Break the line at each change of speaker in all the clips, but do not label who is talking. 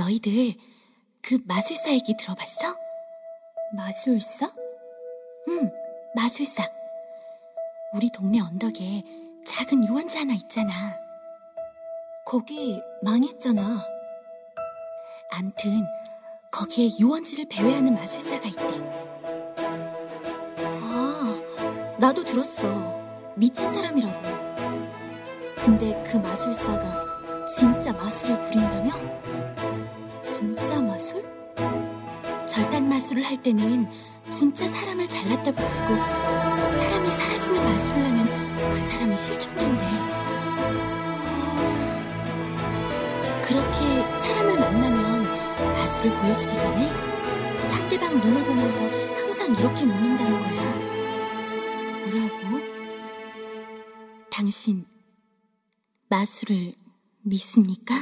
너희들 그 마술사 얘기 들어봤어?
마술사?
응, 마술사. 우리 동네 언덕에 작은 유원지 하나 있잖아.
거기 망했잖아.
암튼 거기에 유원지를 배회하는 마술사가 있대.
아, 나도 들었어. 미친 사람이라고. 근데 그 마술사가 진짜 마술을 부린다며?
진짜 마술? 절단 마술을 할 때는 진짜 사람을 잘랐다 붙이고 사람이 사라지는 마술을 하면 그 사람이 실종된대. 그렇게 사람을 만나면 마술을 보여주기 전에 상대방 눈을 보면서 항상 이렇게 묻는다는 거야.
뭐라고?
당신 마술을 믿습니까?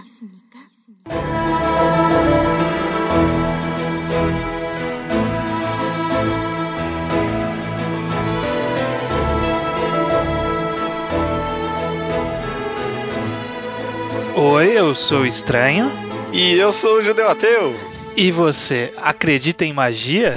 Oi, eu sou o Estranho.
E eu sou o Judeu Ateu.
E você acredita em magia?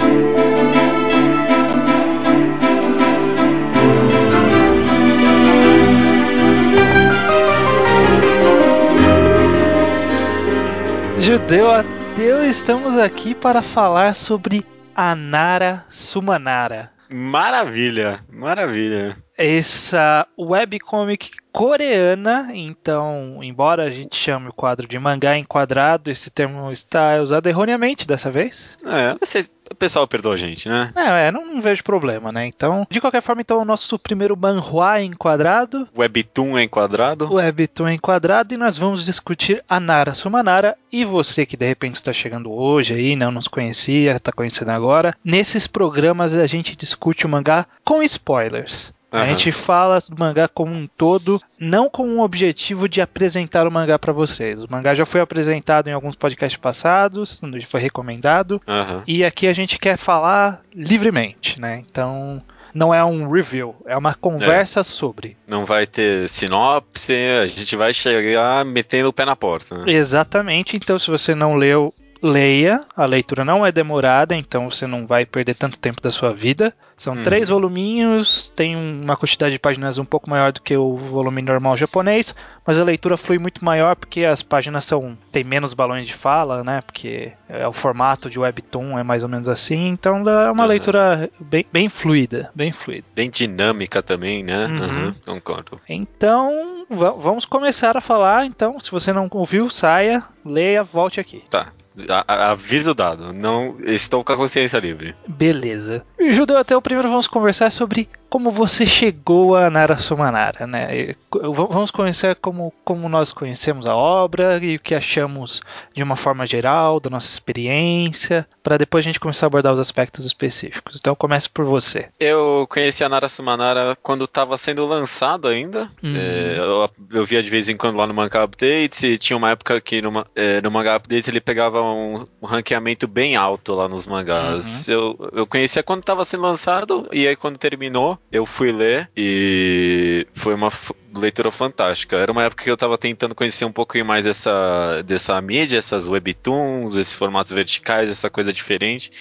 Judeu Ateu, estamos aqui para falar sobre Anara Sumanara.
Maravilha, maravilha.
Essa webcomic coreana, então, embora a gente chame o quadro de mangá enquadrado, esse termo está usado erroneamente dessa vez.
É, vocês, o pessoal perdoa a gente, né?
É, é, não, não vejo problema, né? Então, de qualquer forma, então, o nosso primeiro manhua enquadrado,
Webtoon é enquadrado.
Webtoon enquadrado, e nós vamos discutir a Nara Sumanara. E você que de repente está chegando hoje aí, não nos conhecia, está conhecendo agora, nesses programas a gente discute o mangá com spoilers. A
Aham.
gente fala do mangá como um todo, não com o objetivo de apresentar o mangá para vocês. O mangá já foi apresentado em alguns podcasts passados, foi recomendado,
Aham.
e aqui a gente quer falar livremente, né? Então, não é um review, é uma conversa sobre.
Não vai ter sinopse, a gente vai chegar metendo o pé na porta. Né?
Exatamente. Então, se você não leu, leia. A leitura não é demorada, então você não vai perder tanto tempo da sua vida. São
Uhum.
três voluminhos, tem uma quantidade de páginas um pouco maior do que o volume normal japonês, mas a leitura flui muito maior porque as páginas são tem menos balões de fala, né? Porque é o formato de webtoon é mais ou menos assim, então é uma
Uhum.
leitura bem, bem fluida, bem fluida.
Bem dinâmica também, né?
Uhum.
Uhum, Concordo.
Então, va- vamos começar a falar. Então, se você não ouviu, saia, leia, volte aqui.
Tá. Aviso dado, não estou com a consciência livre.
Beleza. Judeu, até o primeiro vamos conversar sobre como você chegou a Nara Sumanara, né? Vamos conhecer como, como nós conhecemos a obra e o que achamos de uma forma geral, da nossa experiência, para depois a gente começar a abordar os aspectos específicos. Então comece por você.
Eu conheci a Nara Sumanara quando estava sendo lançado ainda.
Uhum.
É, eu, eu via de vez em quando lá no Manga Updates e tinha uma época que no, ma- é, no Manga Updates ele pegava um, um ranqueamento bem alto lá nos mangás. Eu, eu conhecia quando estava sendo lançado e aí quando terminou eu fui ler e foi uma leitura fantástica. Era uma época que eu estava tentando conhecer um pouquinho mais dessa, dessa mídia, essas webtoons, esses formatos verticais, essa coisa diferente.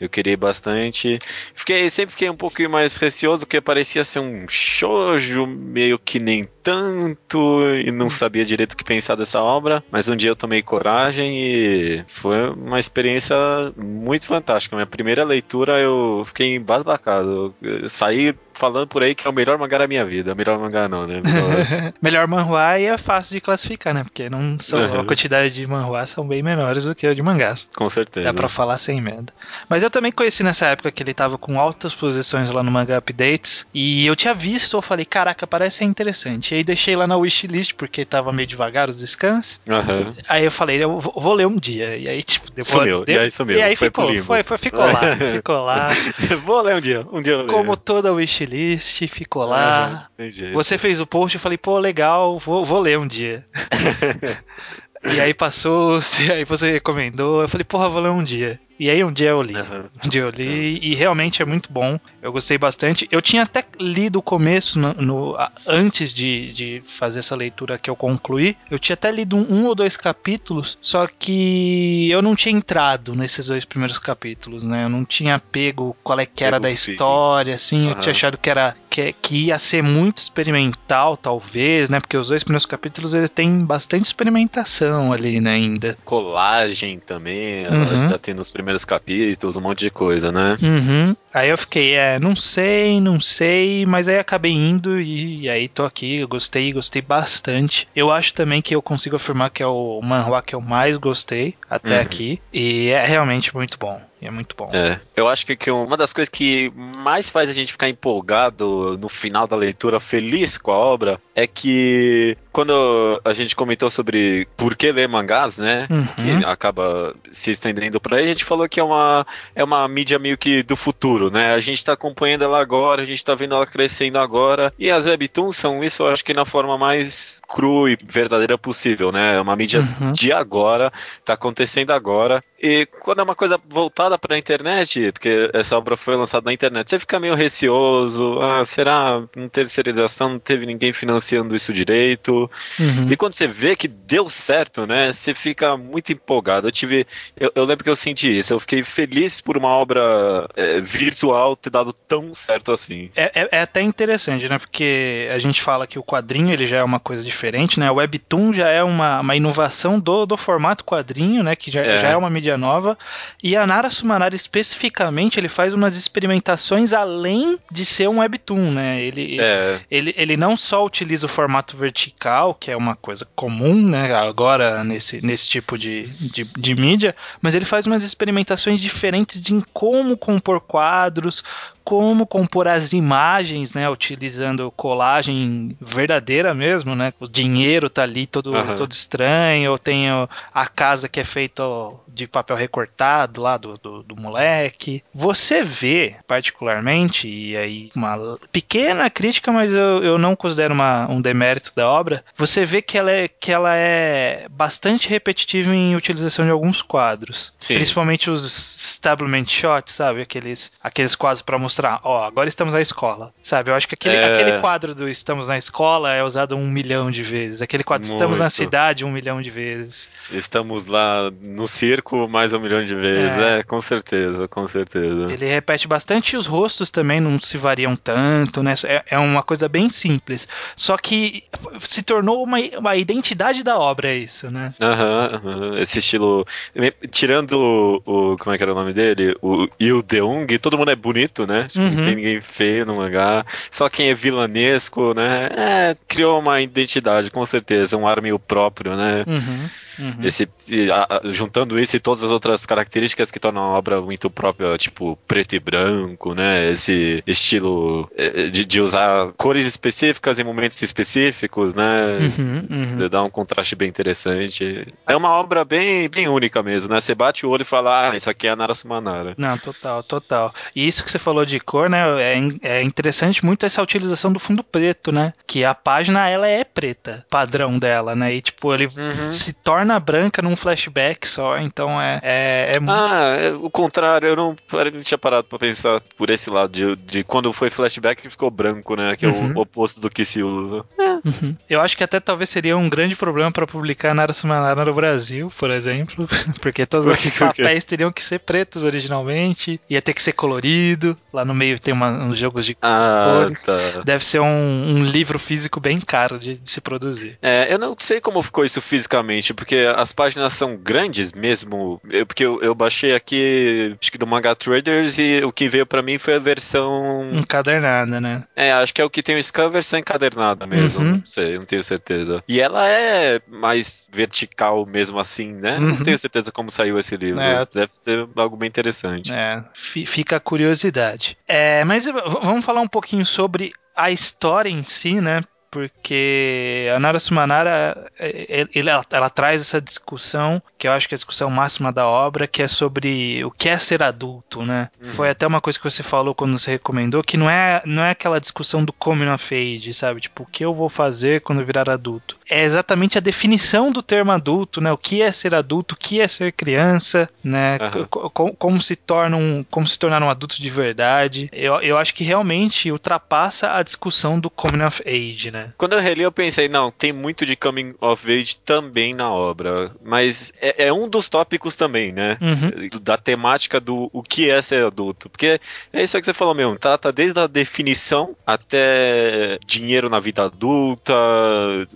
Eu queria bastante. Fiquei, sempre fiquei um pouquinho mais receoso, porque parecia ser um shoujo, meio que nem tanto, e não sabia direito o que pensar dessa obra. Mas um dia eu tomei coragem e foi uma experiência muito fantástica. Minha primeira leitura eu fiquei embasbacado. Eu saí falando por aí que é o melhor mangá da minha vida. Melhor mangá não, né?
Melhor manhua e é fácil de classificar, né? Porque não são, a
Uhum.
quantidade de manhuás são bem menores do que a de mangás.
Com certeza.
Dá pra falar sem medo. Mas eu também conheci nessa época que ele tava com altas posições lá no Manga Updates. E eu tinha visto, eu falei, caraca, parece ser interessante. E aí deixei lá na wishlist, porque tava meio devagar os scans.
Aham.
Aí eu falei, eu vou, ler um dia. E aí, tipo, depois.
Sumiu, e aí sumiu,
E aí
foi
ficou, foi, foi, ficou lá, ficou lá.
Vou ler um dia. Um dia eu.
Como toda wishlist, ficou lá. Você fez o post, eu falei, pô, legal, vou, vou ler um dia. e aí passou, aí você recomendou, eu falei, porra, vou ler um dia. E aí um dia eu li. Uhum. Um dia eu li e realmente é muito bom. Eu gostei bastante. Eu tinha até lido o começo no, no antes de, de fazer essa leitura que eu concluí. Eu tinha até lido um, um, ou dois capítulos, só que eu não tinha entrado nesses dois primeiros capítulos, né? Eu não tinha pego qual é que era da história, assim. Uhum. Eu tinha achado que era que, que ia ser muito experimental, talvez, né? Porque os dois primeiros capítulos ele tem bastante experimentação ali, né? Ainda.
Colagem também, uhum. já tem nos primeiros capítulos, um monte de coisa, né?
Uhum. Aí eu fiquei, é, não sei, não sei, mas aí acabei indo e, e aí tô aqui, eu gostei, gostei bastante. Eu acho também que eu consigo afirmar que é o manhwa que eu mais gostei até uhum. aqui. E é realmente muito bom. E é muito bom.
É, eu acho que, que uma das coisas que mais faz a gente ficar empolgado no final da leitura, feliz com a obra, é que quando a gente comentou sobre por que ler mangás, né? Uhum. Que acaba se estendendo por aí, a gente falou que é uma, é uma mídia meio que do futuro, né? A gente tá acompanhando ela agora, a gente tá vendo ela crescendo agora. E as webtoons são isso, eu acho que na forma mais cru e verdadeira possível, né? É uma mídia uhum. de agora, tá acontecendo agora. E quando é uma coisa voltada para a internet, porque essa obra foi lançada na internet, você fica meio receoso. Ah, será? Não teve serialização, não teve ninguém financiando isso direito. Uhum. E quando você vê que deu certo, né? Você fica muito empolgado. Eu tive. Eu, eu lembro que eu senti isso. Eu fiquei feliz por uma obra é, virtual ter dado tão certo assim.
É, é, é, até interessante, né? Porque a gente fala que o quadrinho ele já é uma coisa diferente, né? O Webtoon já é uma, uma inovação do, do formato quadrinho, né? Que já é, já é uma mídia nova. E a Nara Sumanara especificamente, ele faz umas experimentações além de ser um webtoon, né? Ele, é. ele, ele não só utiliza o formato vertical, que é uma coisa comum, né? Agora nesse, nesse tipo de, de, de mídia, mas ele faz umas experimentações diferentes de como compor quadros, como compor as imagens, né, utilizando colagem verdadeira mesmo, né? O dinheiro tá ali todo, uhum. todo estranho, ou tem a casa que é feita de papel recortado lá do, do, do, moleque. Você vê, particularmente, e aí uma pequena crítica, mas eu, eu não considero uma, um demérito da obra, você vê que ela, é, que ela é bastante repetitiva em utilização de alguns quadros. Sim. Principalmente os establishment shots, sabe? Aqueles, aqueles quadros para mostrar mostrar, ó, agora estamos na escola. Sabe? Eu acho que aquele, é... aquele quadro do Estamos na Escola é usado um milhão de vezes. Aquele quadro Muito. Estamos na Cidade um milhão de vezes.
Estamos lá no circo mais um milhão de vezes. É, é com certeza, com certeza.
Ele repete bastante e os rostos também não se variam tanto, né? É, é uma coisa bem simples. Só que se tornou uma, uma identidade da obra, isso, né?
Aham, uhum, esse estilo. Tirando o, o, Como é que era o nome dele? O Il Deung, todo mundo é bonito, né? Tipo, uhum. Não tem ninguém feio no mangá. Só quem é vilanesco, né? É, criou uma identidade, com certeza. Um ar meio próprio, né? Uhum. Uhum. Esse, juntando isso e todas as outras características que tornam a obra muito própria, tipo preto e branco, né? Esse estilo é, de, de usar cores específicas em momentos específicos, né? Uhum, uhum. Dá um contraste bem interessante. É uma obra bem, bem única mesmo, né? Você bate o olho e fala, ah, isso aqui é a Nara Sumanara.
Não, total, total. E isso que você falou de cor, né? É, é interessante muito essa utilização do fundo preto, né? Que a página, ela é preta, padrão dela, né? E, tipo, ele uhum. se torna torna branca num flashback só, então é. é, é...
Ah, é, o contrário, eu não, eu não tinha parado pra pensar por esse lado, de, de quando foi flashback ficou branco, né? Que uhum. é o uhum. oposto do que se usa. É.
Uhum. Eu acho que até talvez seria um grande problema para publicar Nara Sumanara no Brasil, por exemplo, porque todos os papéis teriam que ser pretos originalmente, ia ter que ser colorido, lá no meio tem uma, uns jogos de ah, cores. Tá. Deve ser um, um, livro físico bem caro de, de se produzir.
É, eu não sei como ficou isso fisicamente, porque as páginas são grandes mesmo. Eu, porque eu, eu, baixei aqui, acho que do Manga Traders, e o que veio para mim foi a versão.
Encadernada, né?
É, acho que é o que tem o Scan, a versão encadernada mesmo. Uhum. Não sei, não tenho certeza. E ela é mais vertical mesmo assim, né? Uhum. Não tenho certeza como saiu esse livro. É. Deve ser algo bem interessante.
É, fica a curiosidade. É, mas vamos falar um pouquinho sobre a história em si, né? Porque a Nara Sumanara é, é, ela, ela, traz essa discussão, que eu acho que é a discussão máxima da obra, que é sobre o que é ser adulto, né? Uhum. Foi até uma coisa que você falou quando você recomendou, que não é, não é aquela discussão do coming of age, sabe? Tipo, o que eu vou fazer quando virar adulto? É exatamente a definição do termo adulto, né? O que é ser adulto, o que é ser criança, né? Uhum. Como, como, se torna um, como se tornar um adulto de verdade. Eu, eu acho que realmente ultrapassa a discussão do coming of age, né?
Quando eu reli, eu pensei, não, tem muito de coming of age também na obra, mas é, é um dos tópicos também, né? Uhum. Da temática do o que é ser adulto. Porque é isso que você falou mesmo, trata desde a definição até dinheiro na vida adulta,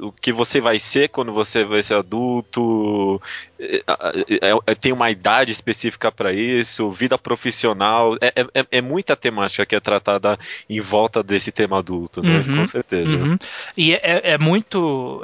o que você vai ser quando você vai ser adulto, é, é, é, tem uma idade específica para isso, vida profissional, é, é, é, muita temática que é tratada em volta desse tema adulto, né? Uhum, Com certeza. Uhum.
E é, muito.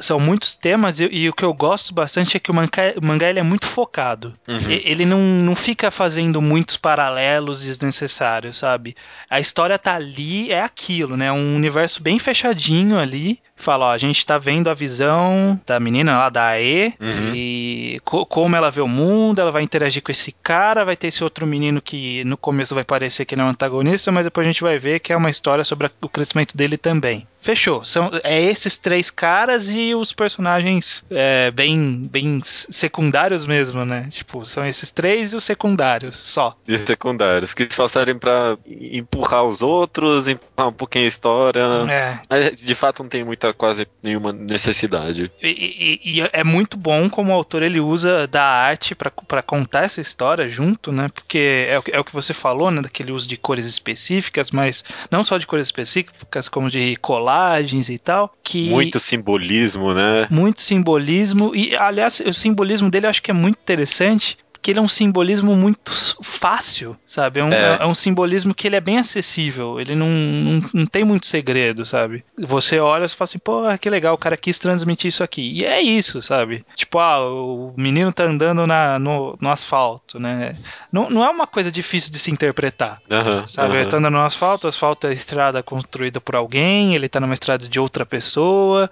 são muitos temas, e, e, o que eu gosto bastante é que o mangá, o mangá ele é muito focado. Uhum. Ele não, não fica fazendo muitos paralelos desnecessários, sabe? A história tá ali, é aquilo, né? Um universo bem fechadinho ali fala, ó, a gente tá vendo a visão da menina lá da AE uhum. e co como ela vê o mundo, ela vai interagir com esse cara, vai ter esse outro menino que no começo vai parecer que ele é um antagonista, mas depois a gente vai ver que é uma história sobre o crescimento dele também. Fechou. São, é esses três caras e os personagens é, bem, bem secundários mesmo, né? Tipo, são esses três e os secundários só.
E secundários, que só servem pra empurrar os outros, empurrar um pouquinho a história. É. Mas, de fato não tem muita, quase nenhuma necessidade.
E, e, e é muito bom como o autor ele usa da arte para contar essa história junto, né? Porque é, é o que você falou, né? Daquele uso de cores específicas, mas não só de cores específicas, como de colagens e tal. Que
muito simbolismo, né?
Muito simbolismo. E, aliás, o simbolismo dele eu acho que é muito interessante, que ele é um simbolismo muito fácil, sabe? É um, é. é um simbolismo que ele é bem acessível, ele não, não, não, tem muito segredo, sabe? Você olha e fala assim, pô, que legal, o cara quis transmitir isso aqui. E é isso, sabe? Tipo, ah, o menino tá andando na, no, no asfalto, né? Não, não é uma coisa difícil de se interpretar, uhum, sabe? Uhum. Ele tá andando no asfalto, o asfalto é estrada construída por alguém, ele tá numa estrada de outra pessoa,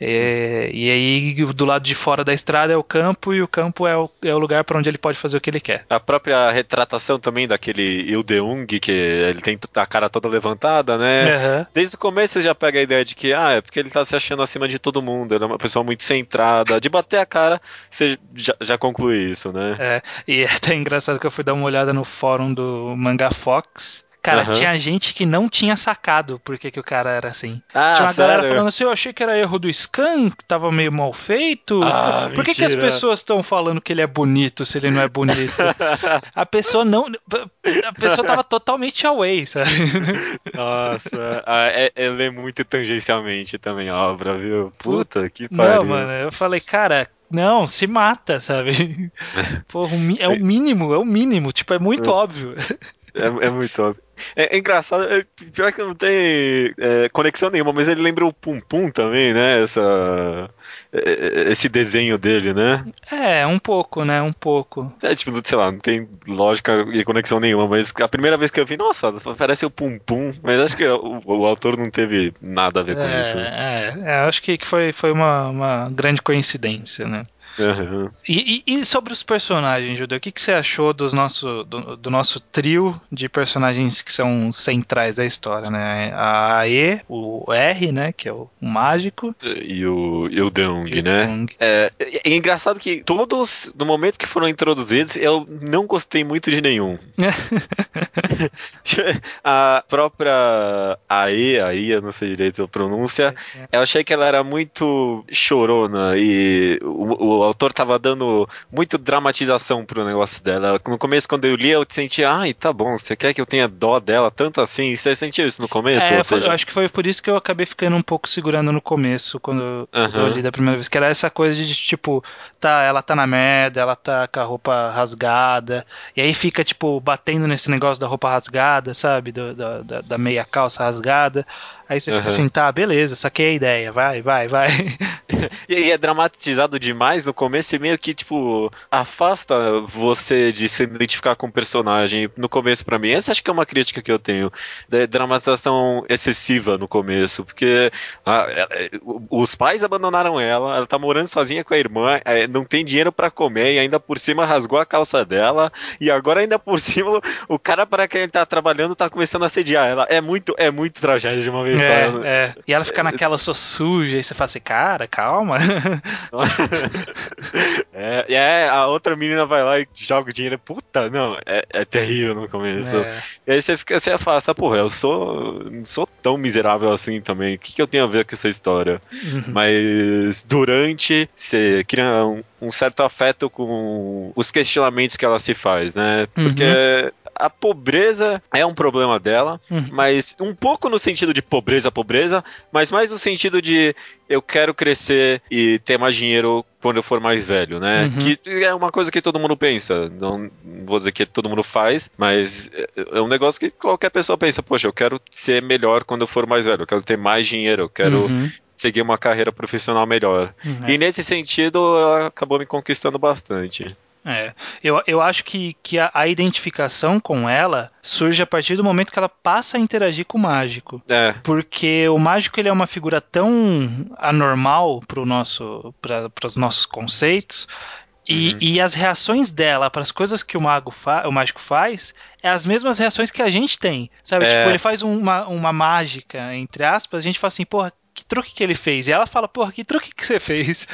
é, e aí, do lado de fora da estrada é o campo, e o campo é o, é o lugar para onde ele pode fazer o que ele quer.
A própria retratação também daquele Ildeung, que ele tem a cara toda levantada, né? Uhum. Desde o começo você já pega a ideia de que, ah, é porque ele tá se achando acima de todo mundo, ele é uma pessoa muito centrada. De bater a cara, você já, já conclui isso, né?
É, e é até engraçado que eu fui dar uma olhada no fórum do Manga Fox. Cara, uhum. tinha gente que não tinha sacado por que, que o cara era assim. Ah, tinha uma sério? galera falando assim, eu achei que era erro do Scan, que tava meio mal feito. Ah, por que, que as pessoas estão falando que ele é bonito se ele não é bonito? a pessoa não. A pessoa tava totalmente away, sabe?
Nossa, ah, é, é, ler muito tangencialmente também a obra, viu? Puta que pariu.
Não, mano, eu falei, cara, não, se mata, sabe? Porra, é o mínimo, é o mínimo. Tipo, é muito é. óbvio.
É, é muito óbvio. É, é engraçado, é, pior que não tem é, conexão nenhuma, mas ele lembra o Pum Pum também, né? Essa, é, é, esse desenho dele, né?
É, um pouco, né? Um pouco.
É tipo, sei lá, não tem lógica e conexão nenhuma, mas a primeira vez que eu vi, nossa, parece o Pum Pum, mas acho que o, o autor não teve nada a ver com
é,
isso.
É, é, acho que foi, foi uma, uma grande coincidência, né? Uhum. E, e, e, sobre os personagens, Judeu, o que, que você achou dos nosso, do, do, nosso trio de personagens que são centrais da história, né? A E, o R, né? Que é o, o mágico.
E o, e o Deung, né? É, é, engraçado que todos, no momento que foram introduzidos, eu não gostei muito de nenhum. a própria AE, aí eu não sei direito a pronúncia, eu achei que ela era muito chorona e o, o autor tava dando muito dramatização pro negócio dela. No começo, quando eu li, eu senti, ai, tá bom, você quer que eu tenha dó dela tanto assim? Você sentiu isso no começo?
É, seja... eu acho que foi por isso que eu acabei ficando um pouco segurando no começo, quando uhum. eu li da primeira vez, que era essa coisa de, tipo, tá, ela tá na merda, ela tá com a roupa rasgada, e aí fica, tipo, batendo nesse negócio da roupa rasgada, sabe? Do, da, da meia calça rasgada. Aí você uhum. fica assim, tá, beleza, saquei a ideia, vai, vai, vai.
e, e é dramatizado demais no começo e meio que, tipo, afasta você de se identificar com o personagem. No começo, para mim, essa acho que é uma crítica que eu tenho. Da dramatização excessiva no começo, porque a, os pais abandonaram ela, ela tá morando sozinha com a irmã, é, não tem dinheiro para comer e ainda por cima rasgou a calça dela, e agora ainda por cima o cara para quem ele tá trabalhando tá começando a assediar ela. É muito, é muito tragédia de uma vez
é, só. É. E ela fica naquela, sou suja, e você fala assim, cara, calma.
é, é, a outra menina vai lá e joga o dinheiro. Puta, não, é, é terrível no começo. É. E aí você fica, você afasta, porra, eu sou, não sou tão miserável assim também. O que, que eu tenho a ver com essa história? Uhum. Mas durante, você cria um, um, certo afeto com os questionamentos que ela se faz, né? Porque. Uhum a pobreza é um problema dela, uhum. mas um pouco no sentido de pobreza, pobreza, mas mais no sentido de eu quero crescer e ter mais dinheiro quando eu for mais velho, né? Uhum. Que é uma coisa que todo mundo pensa. Não vou dizer que todo mundo faz, mas é um negócio que qualquer pessoa pensa, poxa, eu quero ser melhor quando eu for mais velho, eu quero ter mais dinheiro, eu quero uhum seguir uma carreira profissional melhor. Uhum. E nesse sentido, acabou me conquistando bastante.
É, eu, eu acho que, que a, a, identificação com ela surge a partir do momento que ela passa a interagir com o mágico.
É.
Porque o mágico ele é uma figura tão anormal para nosso, os nossos conceitos e, uhum. e, as reações dela para as coisas que o mago o mágico faz é as mesmas reações que a gente tem. Sabe? É. Tipo, ele faz uma, uma mágica, entre aspas, a gente fala assim, porra, que truque que ele fez? E ela fala, porra, que truque que você fez?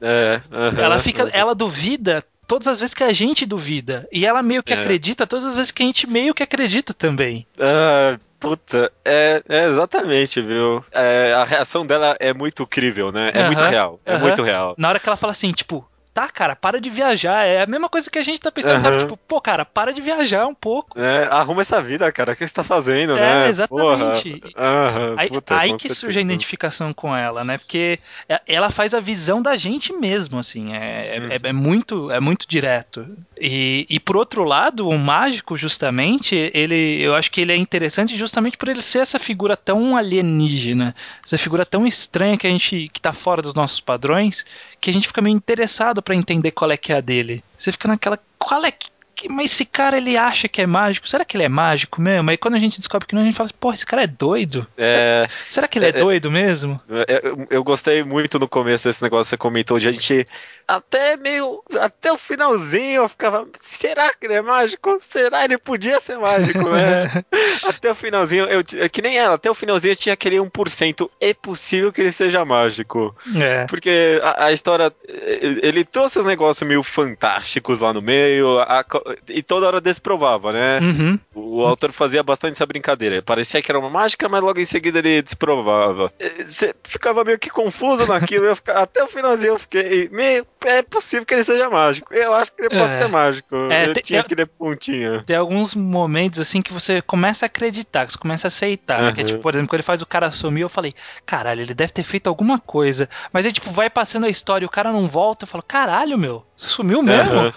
É, uhum,
ela fica, uhum. ela duvida todas as vezes que a gente duvida. E ela meio que é. acredita todas as vezes que a gente meio que acredita também.
Ah, puta, é, é exatamente, viu? É, a reação dela é muito crível, né? É muito real. É muito real.
Na hora que ela fala assim, tipo, tá, cara, para de viajar. É a mesma coisa que a gente tá pensando, uhum. sabe? Tipo, pô, cara, para de viajar um pouco.
É, arruma essa vida, cara. O que você tá fazendo,
é,
né?
exatamente. Uhum, aí, puta, aí que surge a identificação com ela, né? Porque é, ela faz a visão da gente mesmo, assim. É, uhum. é, é, muito, é muito direto. E, e por outro lado, o mágico, justamente, ele, eu acho que ele é interessante justamente por ele ser essa figura tão alienígena, essa figura tão estranha que a gente que tá fora dos nossos padrões, que a gente fica meio interessado para entender qual é que é a dele. Você fica naquela. Qual é que que, mas esse cara ele acha que é mágico? Será que ele é mágico mesmo? Aí quando a gente descobre que não, a gente fala assim, porra, esse cara é doido.
É,
será, que ele é, é, é doido mesmo?
É, eu, eu, gostei muito no começo desse negócio que você comentou de a gente até meio. Até o finalzinho eu ficava. Será que ele é mágico? Será ele podia ser mágico, né? até o finalzinho, eu, que nem ela, até o finalzinho tinha aquele 1%. É possível que ele seja mágico.
É.
Porque a, a história. Ele trouxe os negócios meio fantásticos lá no meio. A, e toda hora desprovava, né?
Uhum.
O, autor fazia bastante essa brincadeira. Parecia que era uma mágica, mas logo em seguida ele desprovava. Você ficava meio que confuso naquilo. eu ficava, até o finalzinho eu fiquei meio. É possível que ele seja mágico. Eu acho que ele pode é. ser mágico. É, eu tem, tinha aquele pontinho.
Tem alguns momentos assim que você começa a acreditar, que você começa a aceitar. Uhum. Né? Que é, tipo, por exemplo, quando ele faz o cara sumir, eu falei, caralho, ele deve ter feito alguma coisa. Mas aí, tipo, vai passando a história e o cara não volta. Eu falo, caralho, meu, sumiu mesmo. Uhum.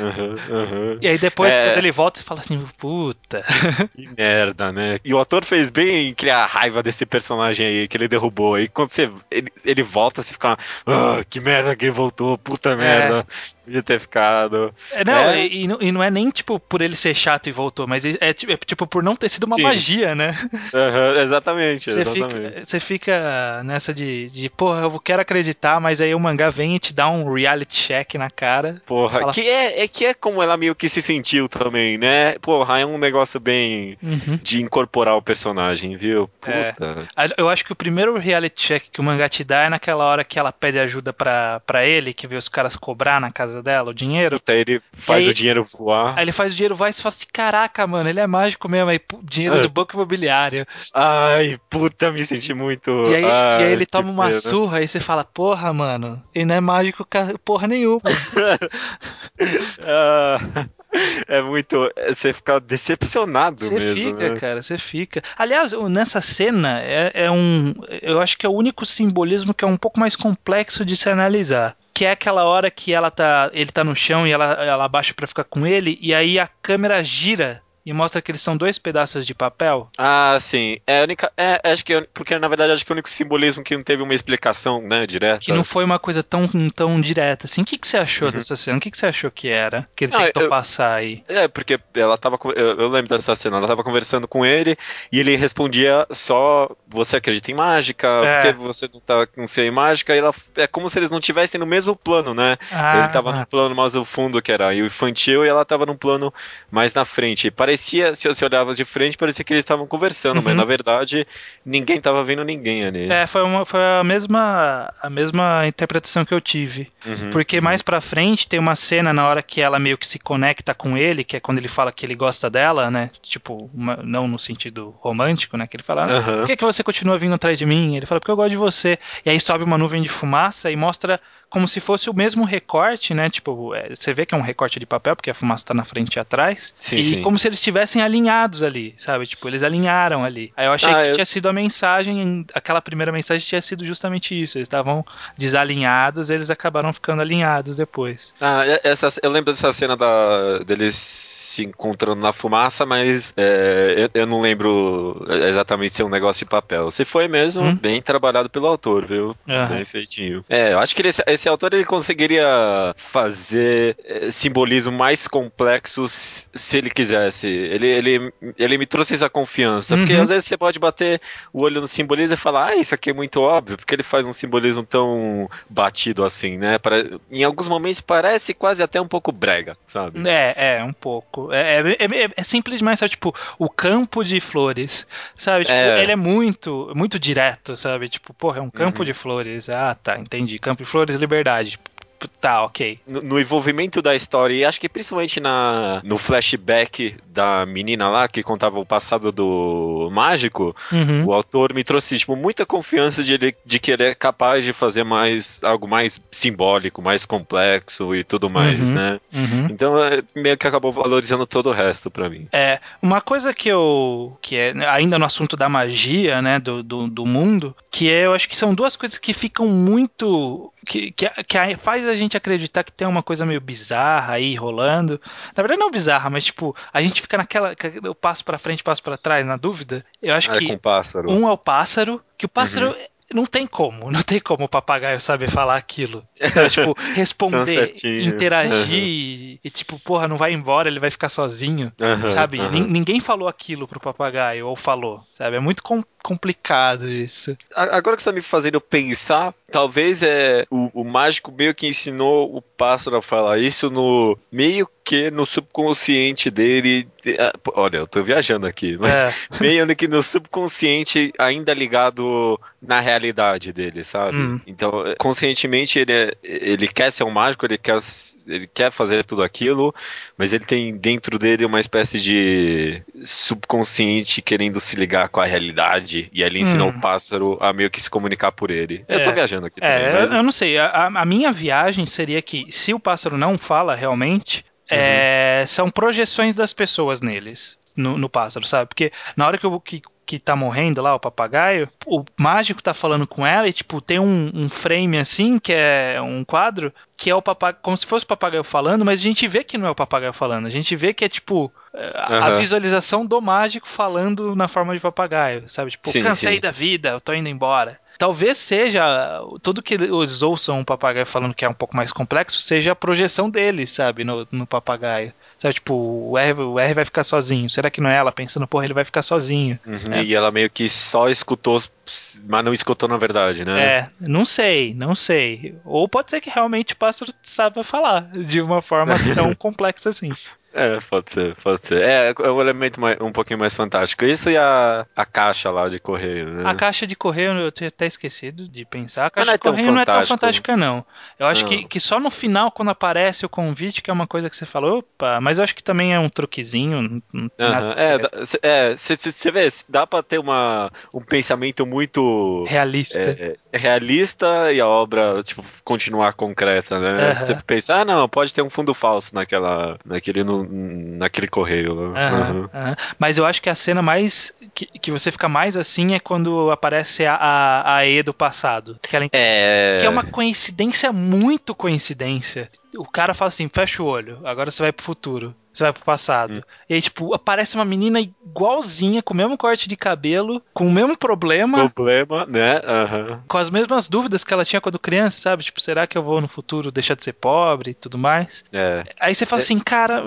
Uhum. Uhum.
E aí depois, é... quando ele volta, você fala assim, puta.
Que merda, né? E o ator fez bem criar a raiva desse personagem aí que ele derrubou. E quando você, ele, ele volta, você fica, ah, que merda que ele voltou, puta é. merda. É. Podia ter ficado.
É, não, é. E, e, não é nem tipo por ele ser chato e voltou, mas é, é, tipo, é tipo por não ter sido uma Sim. magia, né?
Uhum, exatamente.
Você fica, você fica nessa de, de, porra, eu quero acreditar, mas aí o mangá vem e te dá um reality check na cara.
Porra, fala... que, é, é que é como ela meio que se sentiu também, né? Porra, é um negócio bem uhum. de incorporar o personagem, viu?
É. Puta. Eu acho que o primeiro reality check que o mangá te dá é naquela hora que ela pede ajuda pra, pra ele, que vê os caras cobrar na casa casa dela, o dinheiro.
Até ele faz aí, o dinheiro voar.
Aí ele faz o dinheiro voar e você fala assim: caraca, mano, ele é mágico mesmo. Aí, dinheiro é. do banco imobiliário.
Ai, puta, me senti muito.
E aí,
Ai,
e aí ele toma uma pena. surra e você fala: porra, mano, ele não é mágico porra nenhuma.
ah. É muito. Você fica decepcionado
cê
mesmo.
Você fica,
né?
cara, você fica. Aliás, nessa cena é, é, um. Eu acho que é o único simbolismo que é um pouco mais complexo de se analisar que é aquela hora que ela tá, ele tá no chão e ela, ela abaixa para ficar com ele, e aí a câmera gira e mostra que eles são dois pedaços de papel.
Ah, sim. É, única, é acho que porque na verdade acho que é o único simbolismo que não teve uma explicação, né, direta.
Que não foi uma coisa tão, tão direta assim. O que, que você achou uhum. dessa cena? O que, que você achou que era? Que ele ah, tentou eu, passar aí?
É, porque ela tava. Eu, eu, lembro dessa cena, ela tava conversando com ele e ele respondia só: Você acredita em mágica? É. Porque você não tá com ser em mágica? E ela, é como se eles não estivessem no mesmo plano, né? Ah, ele tava ah. num plano mais ao fundo, que era o infantil, e ela tava num plano mais na frente. Parecia, se você olhava de frente, parecia que eles estavam conversando, uhum. mas na verdade ninguém tava vendo ninguém ali.
É, foi, uma, foi a mesma a mesma interpretação que eu tive. Uhum. Porque mais pra frente tem uma cena na hora que ela meio que se conecta com ele, que é quando ele fala que ele gosta dela, né? Tipo, uma, não no sentido romântico, né? Que ele fala, uhum. por que, que você continua vindo atrás de mim? Ele fala, porque eu gosto de você. E aí sobe uma nuvem de fumaça e mostra como se fosse o mesmo recorte, né? Tipo, é, você vê que é um recorte de papel, porque a fumaça tá na frente e atrás. Sim, e sim. como se eles estivessem alinhados ali, sabe? Tipo, eles alinharam ali. Aí eu achei ah, que eu... tinha sido a mensagem, aquela primeira mensagem tinha sido justamente isso. Eles estavam desalinhados, eles acabaram ficando alinhados depois.
Ah, essa, eu lembro dessa cena da, deles se encontrando na fumaça, mas é, eu, eu, não lembro exatamente se é um negócio de papel. Se foi mesmo, hum? bem trabalhado pelo autor, viu? Uhum. Bem feitinho. É, eu acho que esse, esse autor ele conseguiria fazer é, simbolismo mais complexos se ele quisesse. Ele, ele, ele me trouxe essa confiança, porque uhum. às vezes você pode bater o olho no simbolismo e falar, ah, isso aqui é muito óbvio, porque ele faz um simbolismo tão batido assim, né? Para, em alguns momentos parece quase até um pouco brega, sabe?
É, é, um pouco. É, é, é, é simples, mas sabe, tipo, o campo de flores, sabe? Tipo, é. ele é muito, muito direto, sabe? Tipo, porra, é um campo uhum. de flores. Ah, tá, entendi. Campo de flores, liberdade tá, ok.
No, no, envolvimento da história, e acho que principalmente na, no flashback da menina lá, que contava o passado do mágico, uhum. o autor me trouxe, tipo, muita confiança de, ele, de que ele é capaz de fazer mais, algo mais simbólico, mais complexo e tudo mais, uhum. né? Uhum. Então, é, meio que acabou valorizando todo o resto para mim.
É, uma coisa que eu, que é ainda no assunto da magia, né, do, do, do mundo, que é, eu acho que são duas coisas que ficam muito que, que, que, faz a gente acreditar que tem uma coisa meio bizarra aí rolando. Na verdade, não bizarra, mas tipo, a gente fica naquela. Eu passo para frente, passo para trás, na dúvida. Eu acho
ah,
que. Um é o pássaro, que o pássaro. Uhum não tem como, não tem como o papagaio saber falar aquilo. Então, tipo, responder, interagir uhum. e, e, tipo, porra, não vai embora, ele vai ficar sozinho, uhum, sabe? Uhum. Ninguém falou aquilo pro papagaio, ou falou, sabe? É muito com complicado isso.
Agora que você tá me fazendo pensar, talvez é o, o mágico meio que ensinou o pássaro a falar isso no meio que no subconsciente dele. Ah, olha, eu tô viajando aqui, mas é. meio que no subconsciente ainda ligado na realidade dele, sabe? Hum. Então, conscientemente ele, é, ele quer ser um mágico, ele quer, ele quer fazer tudo aquilo, mas ele tem dentro dele uma espécie de subconsciente querendo se ligar com a realidade E ele ensinou hum. o pássaro a meio que se comunicar por ele. Eu tô é. viajando aqui
é,
também. Mas...
Eu não sei. A, a, minha viagem seria que, se o pássaro não fala realmente, uhum. é, são projeções das pessoas neles. No, no, pássaro, sabe? Porque na hora que, eu, que, que tá morrendo lá, o papagaio, o mágico tá falando com ela e, tipo, tem um, um frame assim, que é um quadro, que é o papagaio, como se fosse o papagaio falando, mas a gente vê que não é o papagaio falando. A gente vê que é, tipo, a, uhum. visualização do mágico falando na forma de papagaio, sabe? Tipo, sim, cansei sim. da vida, eu tô indo embora talvez seja tudo que eles ouçam um papagaio falando que é um pouco mais complexo seja a projeção dele, sabe, no, no papagaio. Sabe, tipo, o R, o R vai ficar sozinho. Será que não é ela pensando, porra, ele vai ficar sozinho?
Uhum, é. E ela meio que só escutou, mas não escutou na verdade, né?
É, não sei, não sei. Ou pode ser que realmente o pássaro saiba falar de uma forma tão complexa assim.
É, pode ser, pode ser. É, é um elemento mais, um pouquinho mais fantástico. Isso e a, a caixa lá de correio, né?
A caixa de correio eu tinha até esquecido de pensar. A caixa é de correio não é tão fantástica, não. Eu acho que, que só no final, quando aparece o convite, que é uma coisa que você falou, opa, mas eu acho que também é um truquezinho. Uhum.
É, você é, vê, dá pra ter uma, um pensamento muito
realista.
É, é, realista e a obra, tipo, continuar concreta, né? Você pensa, ah, não, pode ter um fundo falso naquela, naquele no, naquele correio. Né?
Uhum, uhum. Uhum. Mas eu acho que a cena mais. Que, que você fica mais assim é quando aparece a, a, a E do passado. Que, ela, é... que é uma coincidência, muito coincidência o cara fala assim: fecha o olho, agora você vai pro futuro. Você vai pro passado. Hum. E aí, tipo, aparece uma menina igualzinha, com o mesmo corte de cabelo, com o mesmo problema.
Problema, né? Uhum.
Com as mesmas dúvidas que ela tinha quando criança, sabe? Tipo, será que eu vou no futuro deixar de ser pobre e tudo mais?
É.
Aí você fala é. assim, cara,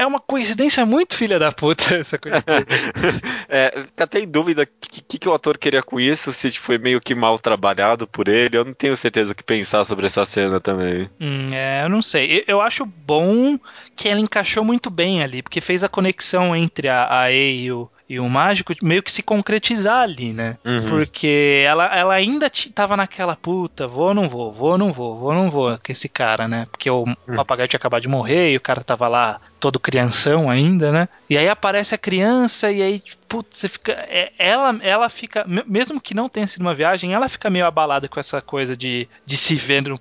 é uma coincidência muito filha da puta essa coincidência.
é, até em dúvida o que, que, o ator queria com isso, se foi meio que mal trabalhado por ele. Eu não tenho certeza o que pensar sobre essa cena também.
Hum, é, eu não sei. Eu, eu acho bom que ela encaixou muito bem ali, porque fez a conexão entre a, a E e o, e o mágico meio que se concretizar ali, né? Uhum. Porque ela, ela ainda tava naquela puta, vou ou não vou, vou ou não vou, vou ou não vou, com esse cara, né? Porque o uhum. papagaio tinha acabado de morrer e o cara tava lá todo crianção ainda, né? E aí aparece a criança e aí, putz, você fica. É, ela, ela fica. Mesmo que não tenha sido uma viagem, ela fica meio abalada com essa coisa de, de se ver, no,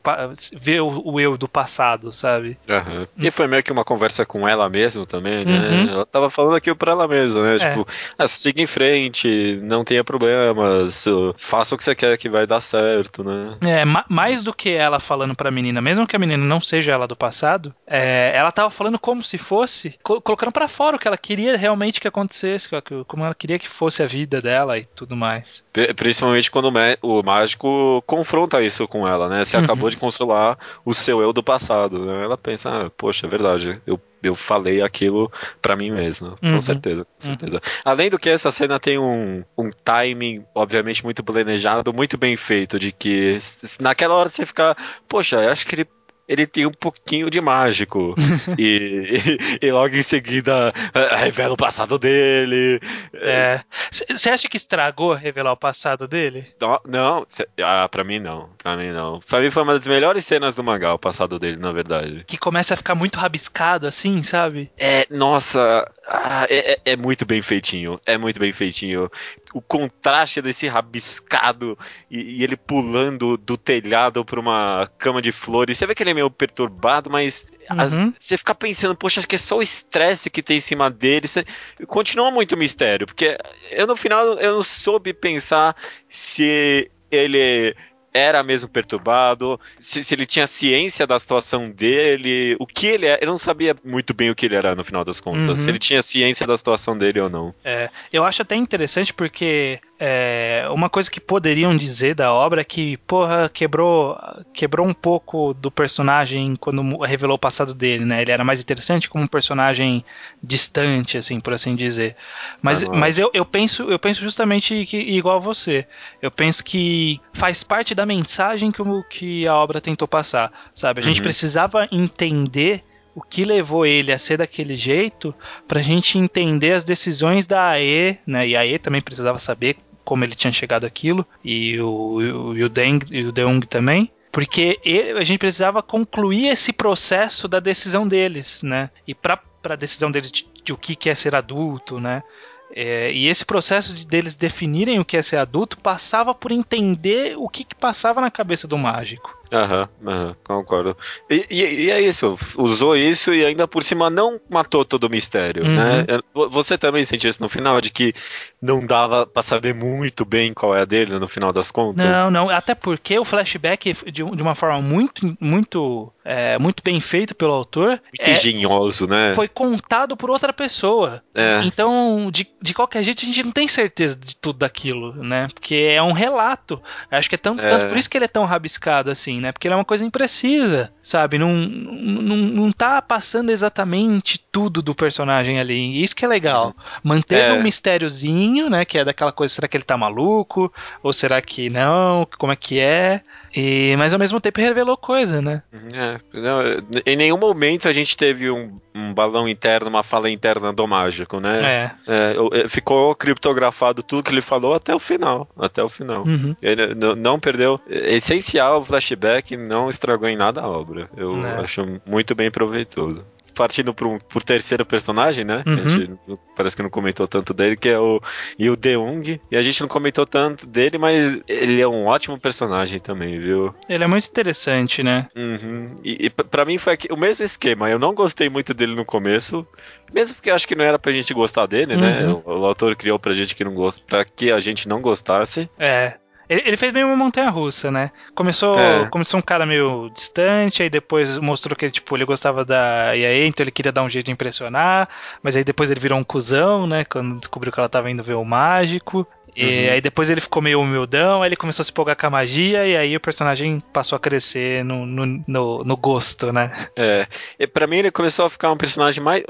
ver o, o eu do passado, sabe?
Uhum. E foi meio que uma conversa com ela mesmo também, né? Uhum. Ela tava falando aquilo pra ela mesma, né? É. Tipo, ah, siga em frente, não tenha problemas, faça o que você quer que vai dar certo, né?
É, ma mais do que ela falando pra menina, mesmo que a menina não seja ela do passado, é, ela tava falando como se fosse, colocando para fora o que ela queria realmente que acontecesse, como ela queria que fosse a vida dela e tudo mais.
Principalmente quando o mágico confronta isso com ela, né? Você uhum. acabou de consolar o seu eu do passado, né? Ela pensa, ah, poxa, é verdade, eu eu falei aquilo para mim mesmo. Com uhum. certeza, com uhum. certeza. Uhum. Além do que essa cena tem um, um timing, obviamente, muito planejado, muito bem feito, de que naquela hora você fica, poxa, eu acho que ele ele tem um pouquinho de mágico. e, e, e, logo em seguida uh, revela o passado dele.
É. Você acha que estragou revelar o passado dele?
Não, não cê, ah, pra mim não. Pra mim não. Pra mim foi uma das melhores cenas do mangá, o passado dele, na verdade.
Que começa a ficar muito rabiscado assim, sabe?
É, nossa, ah, é, é, é muito bem feitinho. É muito bem feitinho o contraste desse rabiscado e, e, ele pulando do telhado para uma cama de flores. Você vê que ele é meio perturbado, mas uhum. as, você fica pensando, poxa, acho que é só o estresse que tem em cima dele. Você, continua muito mistério, porque eu no final eu não soube pensar se ele era mesmo perturbado, se, se, ele tinha ciência da situação dele, o que ele é. Eu não sabia muito bem o que ele era no final das contas, uhum. se ele tinha ciência da situação dele ou não.
É, eu acho até interessante porque é, uma coisa que poderiam dizer da obra é que, porra, quebrou, quebrou um pouco do personagem quando revelou o passado dele, né? Ele era mais interessante como um personagem distante, assim, por assim dizer. Mas, ah, mas eu, eu, penso, eu penso justamente que, igual a você. Eu penso que faz parte da mensagem que, que a obra tentou passar, sabe? A gente uhum. precisava entender o que levou ele a ser daquele jeito para a gente entender as decisões da AE, né? E a AE também precisava saber como ele tinha chegado aquilo, e o, o, e o, Deng, e o Deung também. Porque ele, a gente precisava concluir esse processo da decisão deles, né? E para a decisão deles de, de, o que, é ser adulto, né? É, e esse processo de deles definirem o que é ser adulto passava por entender o que, que passava na cabeça do mágico.
Aham, aham, concordo. E, e, e, é isso, usou isso e ainda por cima não matou todo o mistério, uhum. né? Você também sentiu isso no final, de que não dava para saber muito bem qual é a dele no final das contas?
Não, não, até porque o flashback, de, de uma forma muito, muito, é, muito bem feito pelo autor...
Muito é, engenhoso, né?
Foi contado por outra pessoa. É. Então, de, de qualquer jeito, a gente não tem certeza de tudo daquilo, né? Porque é um relato. Acho que é tão, é. tanto por isso que ele é tão rabiscado assim né? Porque ele é uma coisa imprecisa, sabe? Não, não, não tá passando exatamente tudo do personagem ali. Isso que é legal. Manteve é. um mistériozinho, né? Que é daquela coisa, será que ele tá maluco? Ou será que não? Como é que é? E, mas ao mesmo tempo revelou coisa, né?
É, não, em nenhum momento a gente teve um, um, balão interno, uma fala interna do mágico, né? É. é. ficou criptografado tudo que ele falou até o final. Até o final. Uhum. Ele não perdeu. É essencial o flashback, não estragou em nada a obra. Eu é. acho muito bem proveitoso partindo por, um, por terceiro personagem, né? Uhum. A gente parece que não comentou tanto dele, que é o Yu Deung. E a gente não comentou tanto dele, mas ele é um ótimo personagem também, viu?
Ele é muito interessante, né?
Uhum. E, e para mim foi o mesmo esquema. Eu não gostei muito dele no começo, mesmo porque acho que não era pra gente gostar dele, né? uhum. né? O, o autor criou pra gente que não gosta, para que a gente não gostasse.
É. Ele, ele fez meio uma montanha russa, né? Começou, é. começou um cara meio distante, aí depois mostrou que tipo, ele gostava da EA, então ele queria dar um jeito de impressionar, mas aí depois ele virou um cuzão, né? Quando descobriu que ela tava indo ver o mágico. E uhum. aí depois ele ficou meio humildão, aí ele começou a se empolgar com a magia, e aí o personagem passou a crescer no, no, no, no gosto, né?
É. E pra mim ele começou a ficar um personagem mais.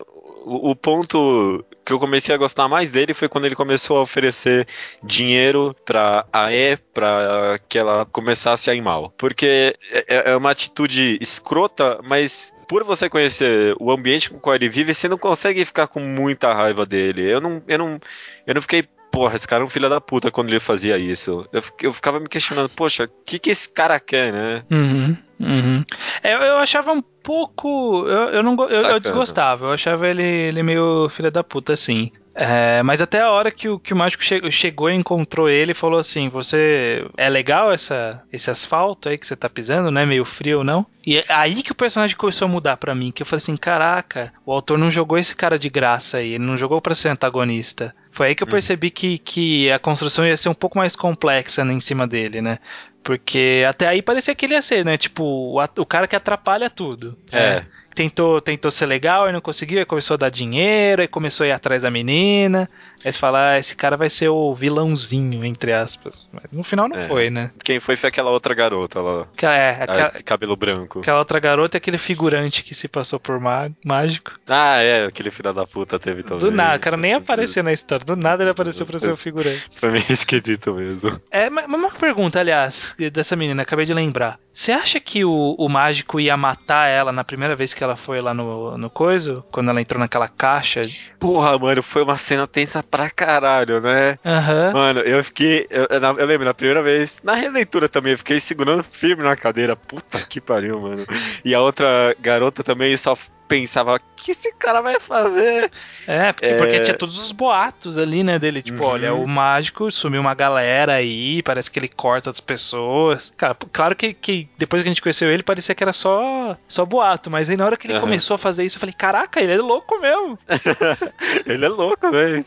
O, o ponto que eu comecei a gostar mais dele foi quando ele começou a oferecer dinheiro pra AE pra que ela começasse a ir mal. Porque é, é uma atitude escrota, mas por você conhecer o ambiente com o qual ele vive, você não consegue ficar com muita raiva dele. Eu não, eu não, eu não fiquei porra, esse cara é um filho da puta quando ele fazia isso. Eu, eu ficava me questionando, poxa, o que, que esse cara quer, né?
Uhum, uhum. Eu, eu achava um pouco. Eu, eu não eu, eu, desgostava, eu achava ele, ele meio filho da puta, assim. É, mas até a hora que o, que o mágico che chegou e encontrou ele falou assim: Você. É legal essa, esse asfalto aí que você tá pisando, né? Meio frio ou não? E é aí que o personagem começou a mudar para mim. Que eu falei assim: Caraca, o autor não jogou esse cara de graça aí, ele não jogou para ser antagonista. Foi aí que eu hum. percebi que, que a construção ia ser um pouco mais complexa né, em cima dele, né? Porque até aí parecia que ele ia ser, né? Tipo, o, o cara que atrapalha tudo.
É. é
tentou, tentou ser legal e não conseguiu, aí começou a dar dinheiro, aí começou a ir atrás da menina. Aí você fala, ah, esse cara vai ser o vilãozinho, entre aspas. Mas no final não é. foi, né?
Quem foi foi aquela outra garota lá.
É, aquela,
cabelo branco.
Aquela outra garota é aquele figurante que se passou por mágico.
Ah, é, aquele filho da puta teve também.
Do nada, o cara nem apareceu na história. Do nada ele apareceu pra ser o figurante.
Foi meio esquisito mesmo.
É, mas uma pergunta, aliás, dessa menina, acabei de lembrar. Você acha que o, o mágico ia matar ela na primeira vez que ela foi lá no, no coiso? Quando ela entrou naquela caixa?
Porra, mano, foi uma cena tensa pra caralho, né?
Uhum.
Mano, eu fiquei. Eu, eu, lembro, na primeira vez, na releitura também, eu fiquei segurando firme na cadeira. Puta que pariu, mano. E a outra garota também só pensava, que esse cara vai fazer?
É, porque, é... porque tinha todos os boatos ali, né, dele, tipo, uhum. olha, o mágico sumiu uma galera aí, parece que ele corta as pessoas. Cara, claro que, que depois que a gente conheceu ele, parecia que era só, só boato, mas aí na hora que ele uhum. começou a fazer isso, eu falei, caraca, ele é louco mesmo.
ele é louco, né?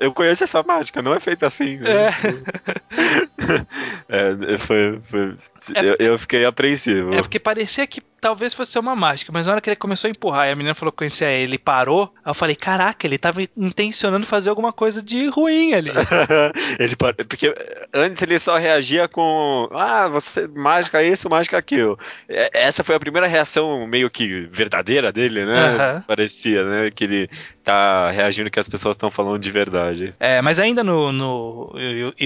Eu conheço essa mágica, não é feita assim. Né? É. é foi, foi... É... Eu, eu fiquei apreensivo.
É porque parecia que talvez fosse uma mágica, mas na hora que ele começou a empurrar e a menina falou que conhecia ele, parou, eu falei, caraca, ele tava intencionando fazer alguma coisa de ruim ali.
ele porque antes ele só reagia com, ah, você mágica isso, mágica aquilo. Essa foi a primeira reação meio que verdadeira dele, né? Uhum. Parecia, né? Que ele tá reagindo que as pessoas estão falando de verdade.
É, mas ainda no, no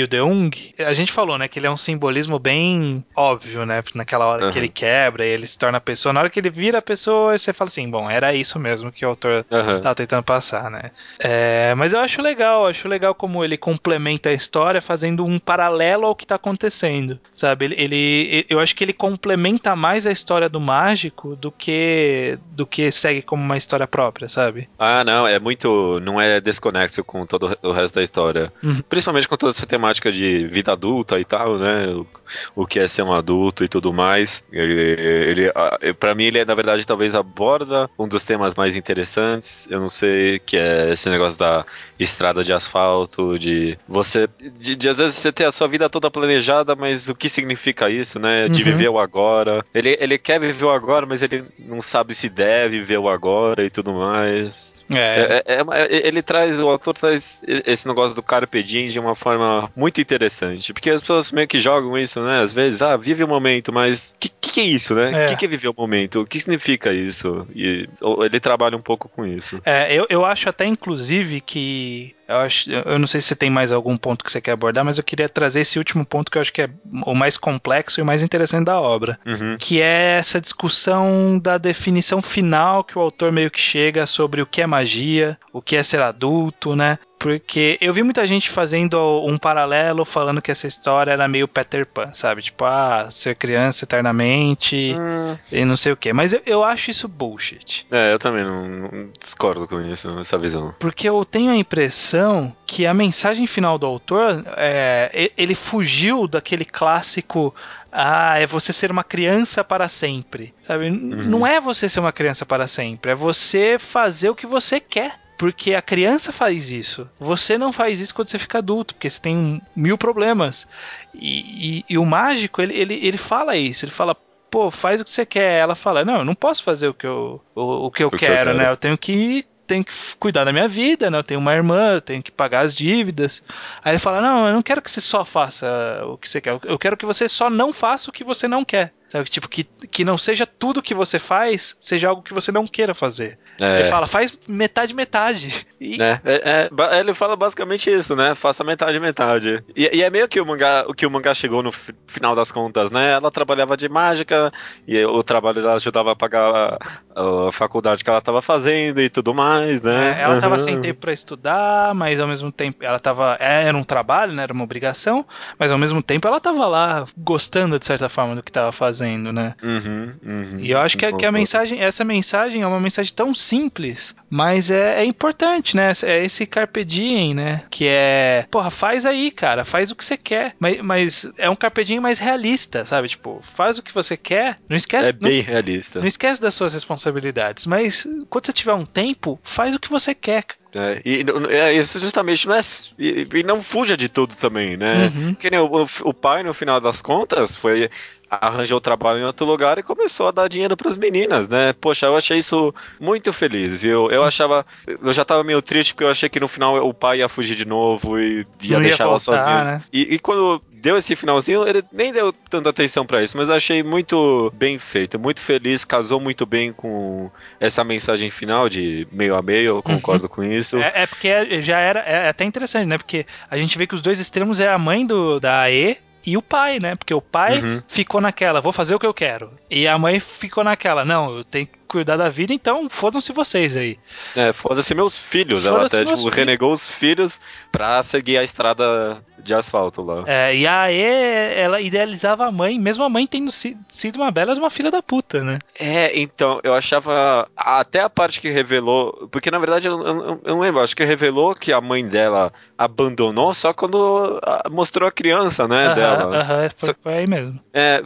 Deung, a gente falou, né, que ele é um simbolismo bem óbvio, né? Naquela hora uhum. que ele quebra e ele se torna pessoa. Na hora que ele vira a pessoa, você fala assim, bom, era isso mesmo que o autor uhum. tava tentando passar, né? É, mas eu acho legal, acho legal como ele complementa a história fazendo um paralelo ao que tá acontecendo, sabe? Ele, ele eu acho que ele complementa mais a história do mágico do que do que segue como uma história própria, sabe?
Ah, não, é muito, não é desconexo com todo o resto da história. Uhum. Principalmente com toda essa temática de vida adulta e tal, né? O, o que é ser um adulto e tudo mais. Ele, ele para mim ele é, na verdade talvez aborda um dos temas mais interessantes. Eu não sei que é esse negócio da estrada de asfalto, de você, de, de às vezes você ter a sua vida toda planejada, mas o que significa isso, né? De uhum. viver o agora. Ele, ele quer viver o agora, mas ele não sabe se deve viver o agora e tudo mais. É. É, é, é. ele traz, o autor traz esse negócio do Carpe Diem de uma forma muito interessante, porque as pessoas meio que jogam isso, né? Às vezes, ah, vive o momento, mas o que, que, é isso, né? O é. que, que é viver o momento? O que significa isso? E ele trabalha um pouco com isso.
É, eu, eu acho até, inclusive, que eu, acho, eu não sei se você tem mais algum ponto que você quer abordar, mas eu queria trazer esse último ponto que eu acho que é o mais complexo e o mais interessante da obra,
uhum.
que é essa discussão da definição final que o autor meio que chega sobre o que é magia, o que é ser adulto, né? Porque eu vi muita gente fazendo um paralelo falando que essa história era meio Peter Pan, sabe? Tipo, ah, ser criança eternamente hum. e não sei o que. Mas eu, eu acho isso bullshit.
É, eu também não, não discordo com isso, essa visão.
Porque eu tenho a impressão que a mensagem final do autor é, ele fugiu daquele clássico ah, é você ser uma criança para sempre. Sabe? Uhum. Não é você ser uma criança para sempre, é você fazer o que você quer porque a criança faz isso. Você não faz isso quando você fica adulto, porque você tem mil problemas. E, e, e o mágico, ele, ele, ele fala isso. Ele fala, pô, faz o que você quer. Ela fala, não, eu não posso fazer o que eu, o, o que eu, quero, que eu quero, né? Eu tenho que tenho que cuidar da minha vida, né? Eu tenho uma irmã, eu tenho que pagar as dívidas. Aí ele fala: Não, eu não quero que você só faça o que você quer. Eu quero que você só não faça o que você não quer. Sabe? Tipo, que, que não seja tudo que você faz, seja algo que você não queira fazer. É. Ele fala, faz metade, metade.
E... É, é, é, ele fala basicamente isso, né? Faça metade, metade. E, e, é meio que o mangá, o que o mangá chegou no final das contas, né? Ela trabalhava de mágica e o trabalho dela ajudava a pagar a, a faculdade que ela estava fazendo e tudo mais, né?
É, ela estava uhum. sem tempo para estudar, mas ao mesmo tempo ela tava. É, era um trabalho, né? Era uma obrigação, mas ao mesmo tempo ela estava lá gostando de certa forma do que estava fazendo, né?
Uhum, uhum,
e eu acho que, que a mensagem, essa mensagem é uma mensagem tão simples, mas é, é, importante, né? É esse carpe diem, né? Que é, porra, faz aí, cara, faz o que você quer. Mas, mas é um carpe diem mais realista, sabe? Tipo, faz o que você quer, não esquece.
É bem
não,
realista.
Não esquece das suas responsabilidades, mas quando você tiver um tempo, faz o que você quer.
É, e é, isso justamente não é. E, e, não fuja de tudo também, né? Uhum. Que nem o, o, pai, no final das contas, foi arranjou trabalho em outro lugar e começou a dar dinheiro para as meninas, né? Poxa, eu achei isso muito feliz, viu? Eu achava, eu já tava meio triste porque eu achei que no final o pai ia fugir de novo e ia Não deixar ia ela sozinha. Né? E, e, quando deu esse finalzinho, ele nem deu tanta atenção para isso, mas eu achei muito bem feito, muito feliz, casou muito bem com essa mensagem final de meio a meio, eu concordo uhum. com isso.
É, é porque já era, é até interessante, né? Porque a gente vê que os dois extremos é a mãe do, da AE e o pai, né? Porque o pai uhum. ficou naquela, vou fazer o que eu quero. E a mãe ficou naquela, não, eu tenho que cuidar da vida, então fodam-se vocês aí.
É, foda-se meus filhos. Foda ela até tipo, renegou os filhos pra seguir a estrada de asfalto lá.
É, e a E, ela idealizava a mãe, mesmo a mãe tendo sido uma bela de uma filha da puta, né?
É, então, eu achava. Até a parte que revelou. Porque na verdade eu, eu, eu não lembro, acho que revelou que a mãe dela abandonou só quando mostrou a criança, né,
aham,
dela.
Aham, foi, só, foi aí mesmo.
É,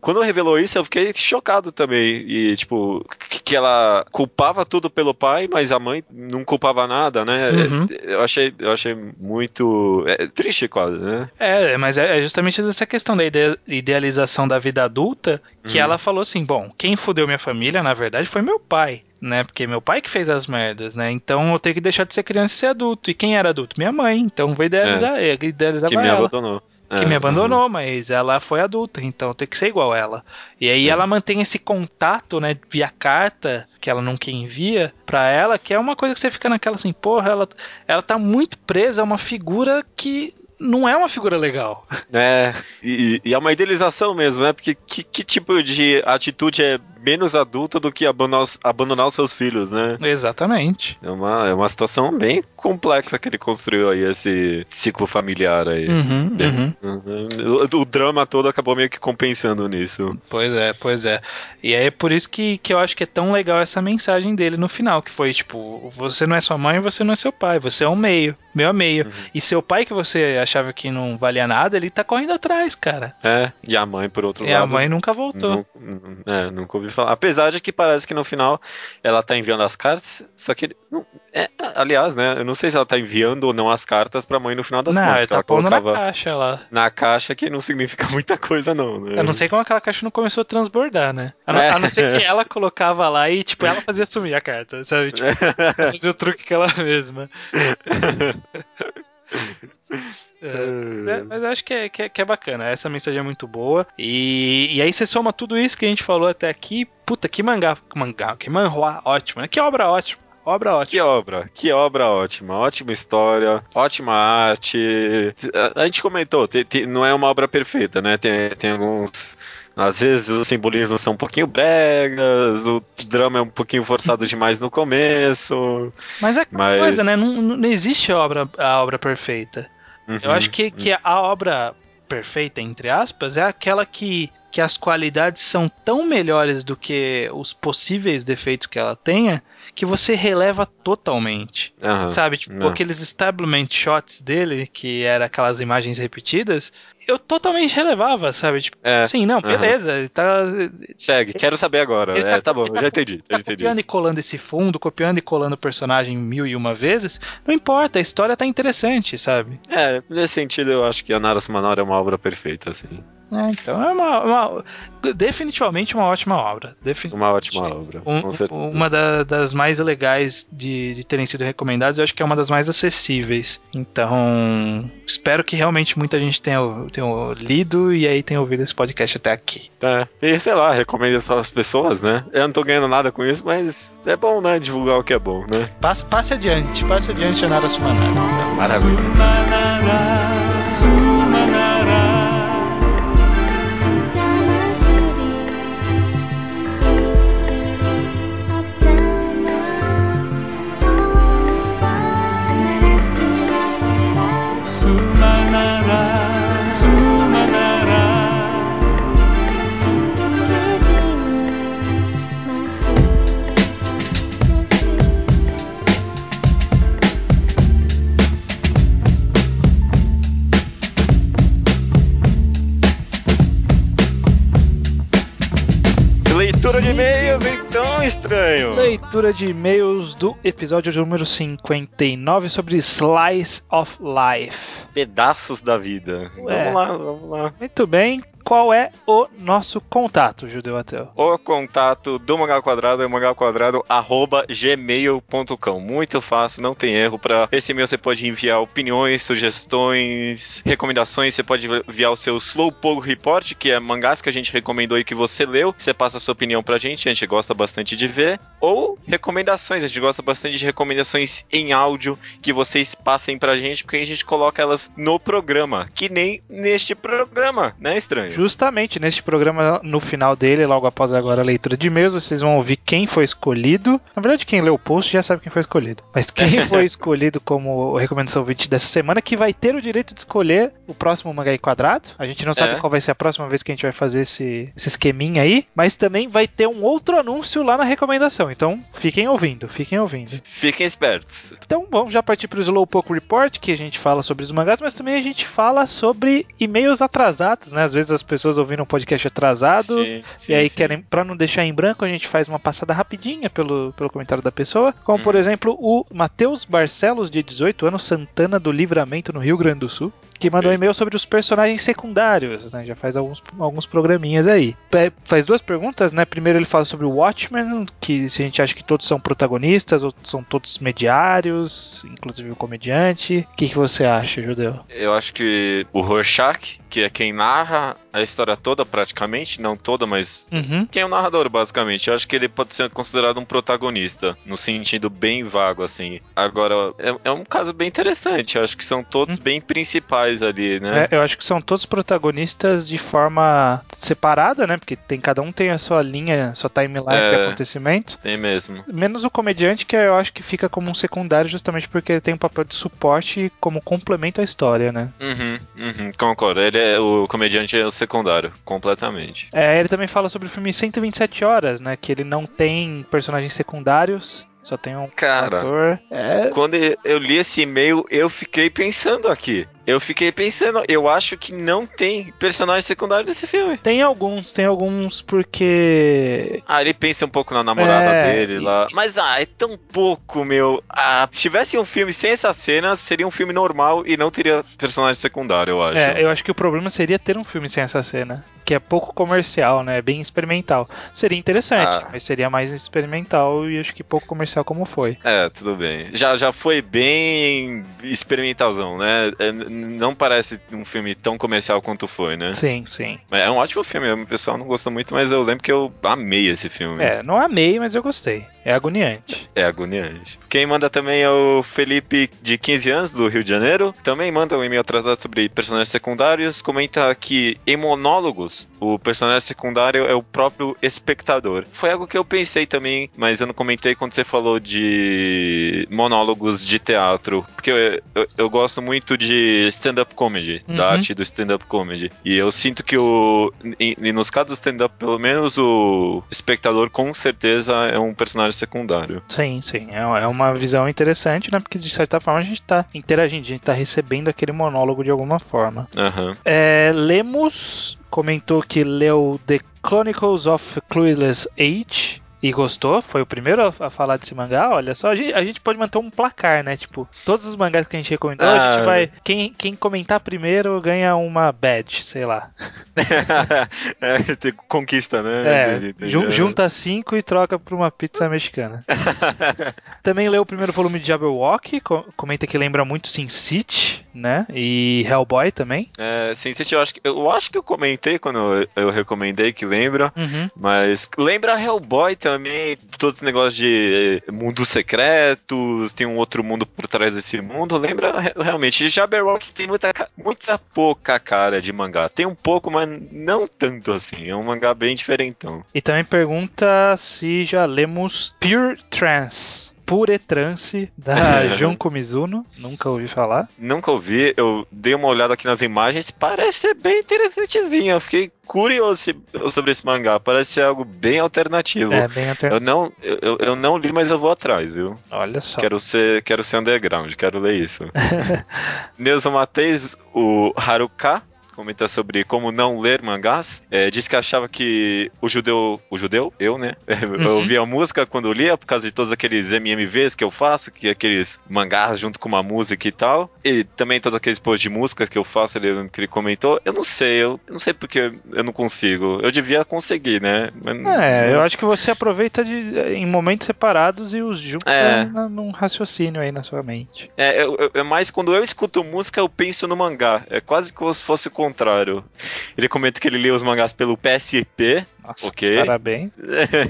quando revelou isso, eu fiquei chocado também. E, tipo, que ela culpava tudo pelo pai, mas a mãe não culpava nada, né? Uhum. Eu achei, eu achei muito é, triste quase, né?
É, mas é, é justamente essa questão da ide idealização da vida adulta que uhum. ela falou assim, bom, quem fudeu minha família, na verdade, foi meu pai né? Porque meu pai que fez as merdas, né? Então eu tenho que deixar de ser criança e ser adulto. E quem era adulto? Minha mãe. Então vou idealizar, é. idealizar
que me ela. abandonou
que é, me abandonou, uhum. mas ela foi adulta, então tem que ser igual ela. E aí é. ela mantém esse contato, né, via carta que ela nunca envia para ela, que é uma coisa que você fica naquela assim, porra, ela, ela tá muito presa a uma figura que não é uma figura legal.
É, e, e é uma idealização mesmo, né? Porque que, que tipo de atitude é menos adulta do que abandonar os, abandonar os seus filhos, né?
Exatamente.
É uma, é uma situação bem complexa que ele construiu aí, esse ciclo familiar aí.
Uhum, uhum.
uhum. O, o, drama todo acabou meio que compensando nisso.
Pois é, pois é. E é por isso que, que eu acho que é tão legal essa mensagem dele no final, que foi tipo, você não é sua mãe, você não é seu pai, você é um meio, meio a meio. Uhum. E seu pai que você achava que não valia nada, ele tá correndo atrás, cara.
É, e a mãe por outro
e
lado.
E a mãe nunca voltou.
é, nunca ouvi Apesar de que parece que no final ela tá enviando as cartas, só que. Não, é, aliás, né? Eu não sei se ela tá enviando ou não as cartas pra mãe no final das
não,
contas.
Tá
ela
pondo na caixa lá.
Na caixa que não significa muita coisa, não, né?
Eu não sei como aquela caixa não começou a transbordar, né? A não, é. a não ser que ela colocava lá e, tipo, ela fazia sumir a carta, sabe? Tipo, fazia o truque que ela mesma. É, mas, é, mas acho que é, que é, que, é, bacana. Essa mensagem é muito boa. E, e aí você soma tudo isso que a gente falou até aqui. Puta, que mangá, mangá que manhua ótimo, né? Que obra ótima. Obra ótima.
Que obra, que obra ótima. Ótima história, ótima arte. A, a gente comentou, tem, tem, não é uma obra perfeita, né? Tem, tem alguns. Às vezes os simbolismos são um pouquinho bregas, o drama é um pouquinho forçado demais no começo.
Mas é mas... coisa, né? Não, não existe a obra, a obra perfeita. Uhum, Eu acho que, que a obra perfeita, entre aspas, é aquela que, que as qualidades são tão melhores do que os possíveis defeitos que ela tenha que você releva totalmente. Uhum, Sabe? Tipo, não. aqueles establishment shots dele, que eram aquelas imagens repetidas, eu totalmente relevava, sabe? Tipo, é, assim, não, beleza, ele tá.
Segue, quero saber agora. Ele é, tá, tá bom, já entendi. Já entendi.
Copiando e colando esse fundo, copiando e colando o personagem mil e uma vezes, não importa, a história tá interessante, sabe?
É, nesse sentido eu acho que a Nara Sumanora é uma obra perfeita, assim.
É, então é uma, uma, definitivamente uma ótima obra.
uma ótima obra, um, com certeza.
Uma da, das mais legais de, de terem sido recomendadas, eu acho que é uma das mais acessíveis. Então, espero que realmente muita gente tenha, tenha lido e aí tenha ouvido esse podcast até aqui.
É, e sei lá, recomendo isso as pessoas, né? Eu não tô ganhando nada com isso, mas é bom, né? Divulgar o que é bom, né?
Passe, passe adiante, passe adiante a Nara Sumanara.
Maravilha. Sumanara, Sumanara. E-mails, então, estranho.
Leitura de e-mails do episódio número 59 sobre Slice of Life.
Pedaços da vida. Ué. Vamos lá, vamos lá.
Muito bem qual é o nosso contato, Judeu Ateu?
O contato do Mangal Quadrado é mangalquadrado.gmail.com. Muito fácil, não tem erro. Para esse e-mail você pode enviar opiniões, sugestões, recomendações. Você pode enviar o seu Slowpoke Report, que é mangás que a gente recomendou e que você leu. Você passa a sua opinião pra gente, a gente gosta bastante de ver. Ou recomendações, a gente gosta bastante de recomendações em áudio que vocês passem pra gente, porque a gente coloca elas no programa, que nem neste programa, né, estranho?
Justamente neste programa, no final dele, logo após agora a leitura de e-mails, vocês vão ouvir quem foi escolhido. Na verdade, quem leu o post já sabe quem foi escolhido. Mas quem foi escolhido como recomendação ouvinte dessa semana, que vai ter o direito de escolher o próximo mangá quadrado. A gente não sabe é. qual vai ser a próxima vez que a gente vai fazer esse, esse esqueminha aí, mas também vai ter um outro anúncio lá na recomendação. Então, fiquem ouvindo, fiquem ouvindo.
Fiquem espertos.
Então, vamos já partir para o Slowpoke Report, que a gente fala sobre os mangás, mas também a gente fala sobre e-mails atrasados, né? Às vezes as pessoas ouviram um podcast atrasado sim, sim, e aí sim. querem, para não deixar em branco, a gente faz uma passada rapidinha pelo, pelo comentário da pessoa. Como, hum. por exemplo, o Matheus Barcelos, de 18 anos, Santana do Livramento, no Rio Grande do Sul que mandou um e-mail sobre os personagens secundários, né? Já faz alguns, alguns programinhas aí. Faz duas perguntas, né? Primeiro ele fala sobre o Watchmen, que se a gente acha que todos são protagonistas ou são todos mediários, inclusive o comediante. O que, que você acha, Judeu?
Eu acho que o Rorschach, que é quem narra a história toda praticamente, não toda, mas uhum. quem é o narrador basicamente. Eu acho que ele pode ser considerado um protagonista, no sentido bem vago assim. Agora, é, é um caso bem interessante, eu acho que são todos uhum. bem principais ali, né?
É, eu acho que são todos protagonistas de forma separada, né? Porque tem cada um tem a sua linha, sua timeline é, de acontecimentos.
Tem mesmo.
Menos o comediante, que eu acho que fica como um secundário justamente porque ele tem um papel de suporte como complemento à história, né?
Uhum, uhum, concordo. Ele é, o comediante é o secundário, completamente.
É, ele também fala sobre o filme 127 Horas, né? Que ele não tem personagens secundários só tem um
Cara,
ator.
É... Quando eu li esse e-mail, eu fiquei pensando aqui eu fiquei pensando, eu acho que não tem personagem secundário nesse filme.
Tem alguns, tem alguns porque.
Ah, ele pensa um pouco na namorada é... dele lá. Mas, ah, é tão pouco, meu. Ah, se tivesse um filme sem essas cenas, seria um filme normal e não teria personagem secundário, eu acho.
É, eu acho que o problema seria ter um filme sem essa cena. Que é pouco comercial, né? Bem experimental. Seria interessante, ah. mas seria mais experimental e acho que pouco comercial como foi.
É, tudo bem. Já, já foi bem experimentalzão, né? É, não parece um filme tão comercial quanto foi, né?
Sim, sim.
É um ótimo filme, o pessoal não gostou muito, mas eu lembro que eu amei esse filme.
É, não amei, mas eu gostei. É agoniante.
É agoniante. Quem manda também é o Felipe, de 15 anos, do Rio de Janeiro. Também manda um e-mail atrasado sobre personagens secundários. Comenta que em monólogos, o personagem secundário é o próprio espectador. Foi algo que eu pensei também, mas eu não comentei quando você falou de monólogos de teatro. Porque eu, eu, eu gosto muito de de stand-up comedy, uhum. da arte do stand-up comedy. E eu sinto que o. E, nos casos do stand-up, pelo menos o espectador com certeza é um personagem secundário.
Sim, sim. É, é uma visão interessante, né? Porque de certa forma a gente tá interagindo, a gente tá recebendo aquele monólogo de alguma forma.
Uhum.
É, Lemos comentou que leu The Chronicles of Clueless Age e gostou, foi o primeiro a, falar desse mangá, olha só, a gente, a gente, pode manter um placar, né? Tipo, todos os mangás que a gente recomendou, ah, a gente vai. Quem, quem comentar primeiro ganha uma badge, sei lá.
é, conquista, né?
É, entendi, entendi. junta cinco e troca por uma pizza mexicana. Também leu o primeiro volume de Jabberwock, comenta que lembra muito Sin City, né? E Hellboy também.
É, Sin City eu acho que eu, acho que eu comentei quando eu, eu recomendei que lembra,
uhum.
mas lembra Hellboy também também todos os negócios de eh, mundos secretos, tem um outro mundo por trás desse mundo. Lembra realmente, Jabberwock tem muita, muita pouca cara de mangá. Tem um pouco, mas não tanto assim. É um mangá bem diferentão.
E também pergunta se já lemos Pure Trance. Pure Trance da Junko Mizuno. Nunca ouvi falar.
Nunca ouvi. Eu dei uma olhada aqui nas imagens. Parece ser bem interessantezinho. Eu fiquei curioso sobre esse mangá. Parece ser algo bem alternativo.
É, bem alternativo.
Eu não, eu, eu não li, mas eu vou atrás, viu?
Olha só.
Quero ser, quero ser underground, quero ler isso. Neuza Mateis, o Haruka comenta sobre como não ler mangás. É, disse que achava que o judeu. O judeu? Eu, né? Uhum. Eu ouvia música quando lia, por causa de todos aqueles MMVs que eu faço, que aqueles mangás junto com uma música e tal. E também todos aqueles posts de música que eu faço, ele, que ele comentou. Eu não sei, eu, eu não sei porque eu não consigo. Eu devia conseguir, né?
Mas, é, eu acho que você aproveita de, em momentos separados e os junta é. num raciocínio aí na sua mente.
É, é, é mais quando eu escuto música, eu penso no mangá. É quase como se fosse com contrário. Ele comenta que ele lê os mangás pelo PSP.
Nossa, ok. Parabéns.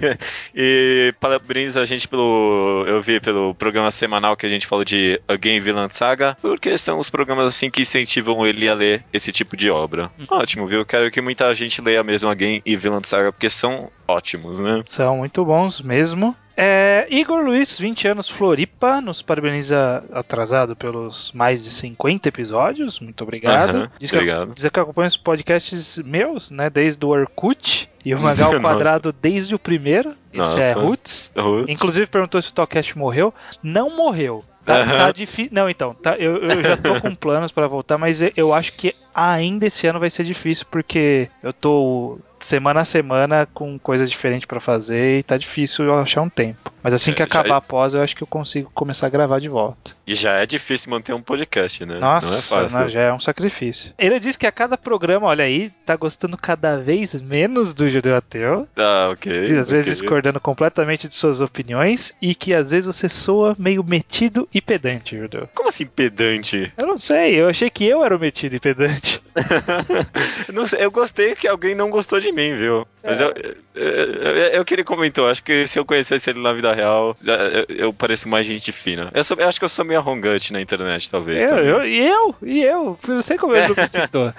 e parabéns a gente pelo. Eu vi pelo programa semanal que a gente falou de Again Villain Saga, porque são os programas assim que incentivam ele a ler esse tipo de obra. Hum. Ótimo, viu? Quero que muita gente leia mesmo Again e Villain Saga, porque são ótimos, né?
São muito bons mesmo. É, Igor Luiz, 20 anos, Floripa, nos parabeniza atrasado pelos mais de 50 episódios. Muito obrigado. Uhum,
diz, obrigado.
Que, diz que acompanha os podcasts meus, né? Desde o Orkut e o Mangá ao Quadrado desde o primeiro. Esse é Roots. Roots. Inclusive perguntou se o Talcast morreu. Não morreu. Tá, uhum. tá difícil. Não, então, tá, eu, eu já tô com planos para voltar, mas eu acho que ainda esse ano vai ser difícil, porque eu tô semana a semana com coisas diferentes para fazer e tá difícil eu achar um tempo. Mas assim que é, acabar a pós, eu acho que eu consigo começar a gravar de volta.
E já é difícil manter um podcast, né?
Nossa, não é fácil. Não, já é um sacrifício. Ele diz que a cada programa, olha aí, tá gostando cada vez menos do Judeu Ateu.
Ah, ok.
Diz, às okay. vezes discordando completamente de suas opiniões e que às vezes você soa meio metido e pedante, Judeu.
Como assim pedante?
Eu não sei, eu achei que eu era o metido e pedante.
eu gostei que alguém não gostou de mim, viu? Mas é. eu, eu, eu, que ele comentou, acho que se eu conhecesse ele na vida real, eu, eu pareço mais gente fina. Eu, sou, eu acho que eu sou meio arrogante na internet, talvez.
Eu, eu, e eu, e eu, não sei como ele me citou.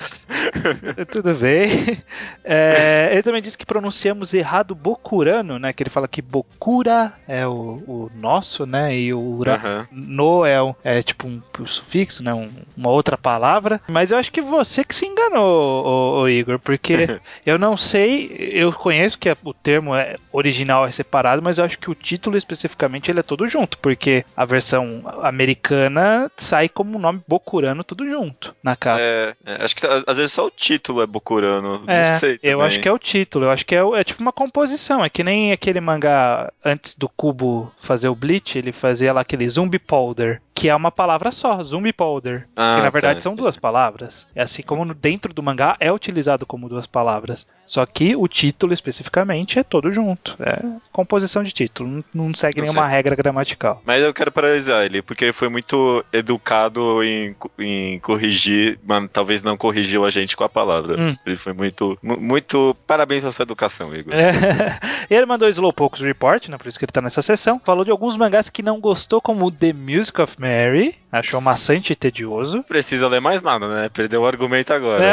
Tudo bem. É, ele também disse que pronunciamos errado Bokurano, né? Que ele fala que Bokura é o, o nosso, né? E o ura, no é, um, é tipo um, um sufixo, né? Um, uma outra palavra. Mas eu acho que você que se enganou, o, o Igor, porque eu não sei, eu conheço que o termo é original é separado, mas eu acho que o título especificamente ele é todo junto, porque a versão americana sai como o nome Bokurano tudo junto na capa.
É, é, acho que às vezes só o título é Bokurano.
É,
não sei.
Também. Eu acho que é o título, eu acho que é, é tipo uma composição, é que nem aquele mangá antes do Cubo fazer o Bleach, ele fazia lá aquele Zumbi Powder, que é uma palavra só, Zumbi Powder. Ah, que na verdade tá, são duas palavras. É assim como dentro do mangá é utilizado como duas palavras. Só que o título especificamente é todo junto. É composição de título, não, segue não nenhuma sei. regra gramatical.
Mas eu quero paralisar ele, porque ele foi muito educado em, em corrigir, mas talvez não corrigiu a gente com a palavra. Hum. Ele foi muito, muito. Parabéns pela sua educação, Igor. É.
ele mandou Slowpokes Report, né? Por isso que ele tá nessa sessão. Falou de alguns mangás que não gostou, como The Music of Man Mary Achou maçante e tedioso.
Precisa ler mais nada, né? Perdeu o argumento agora.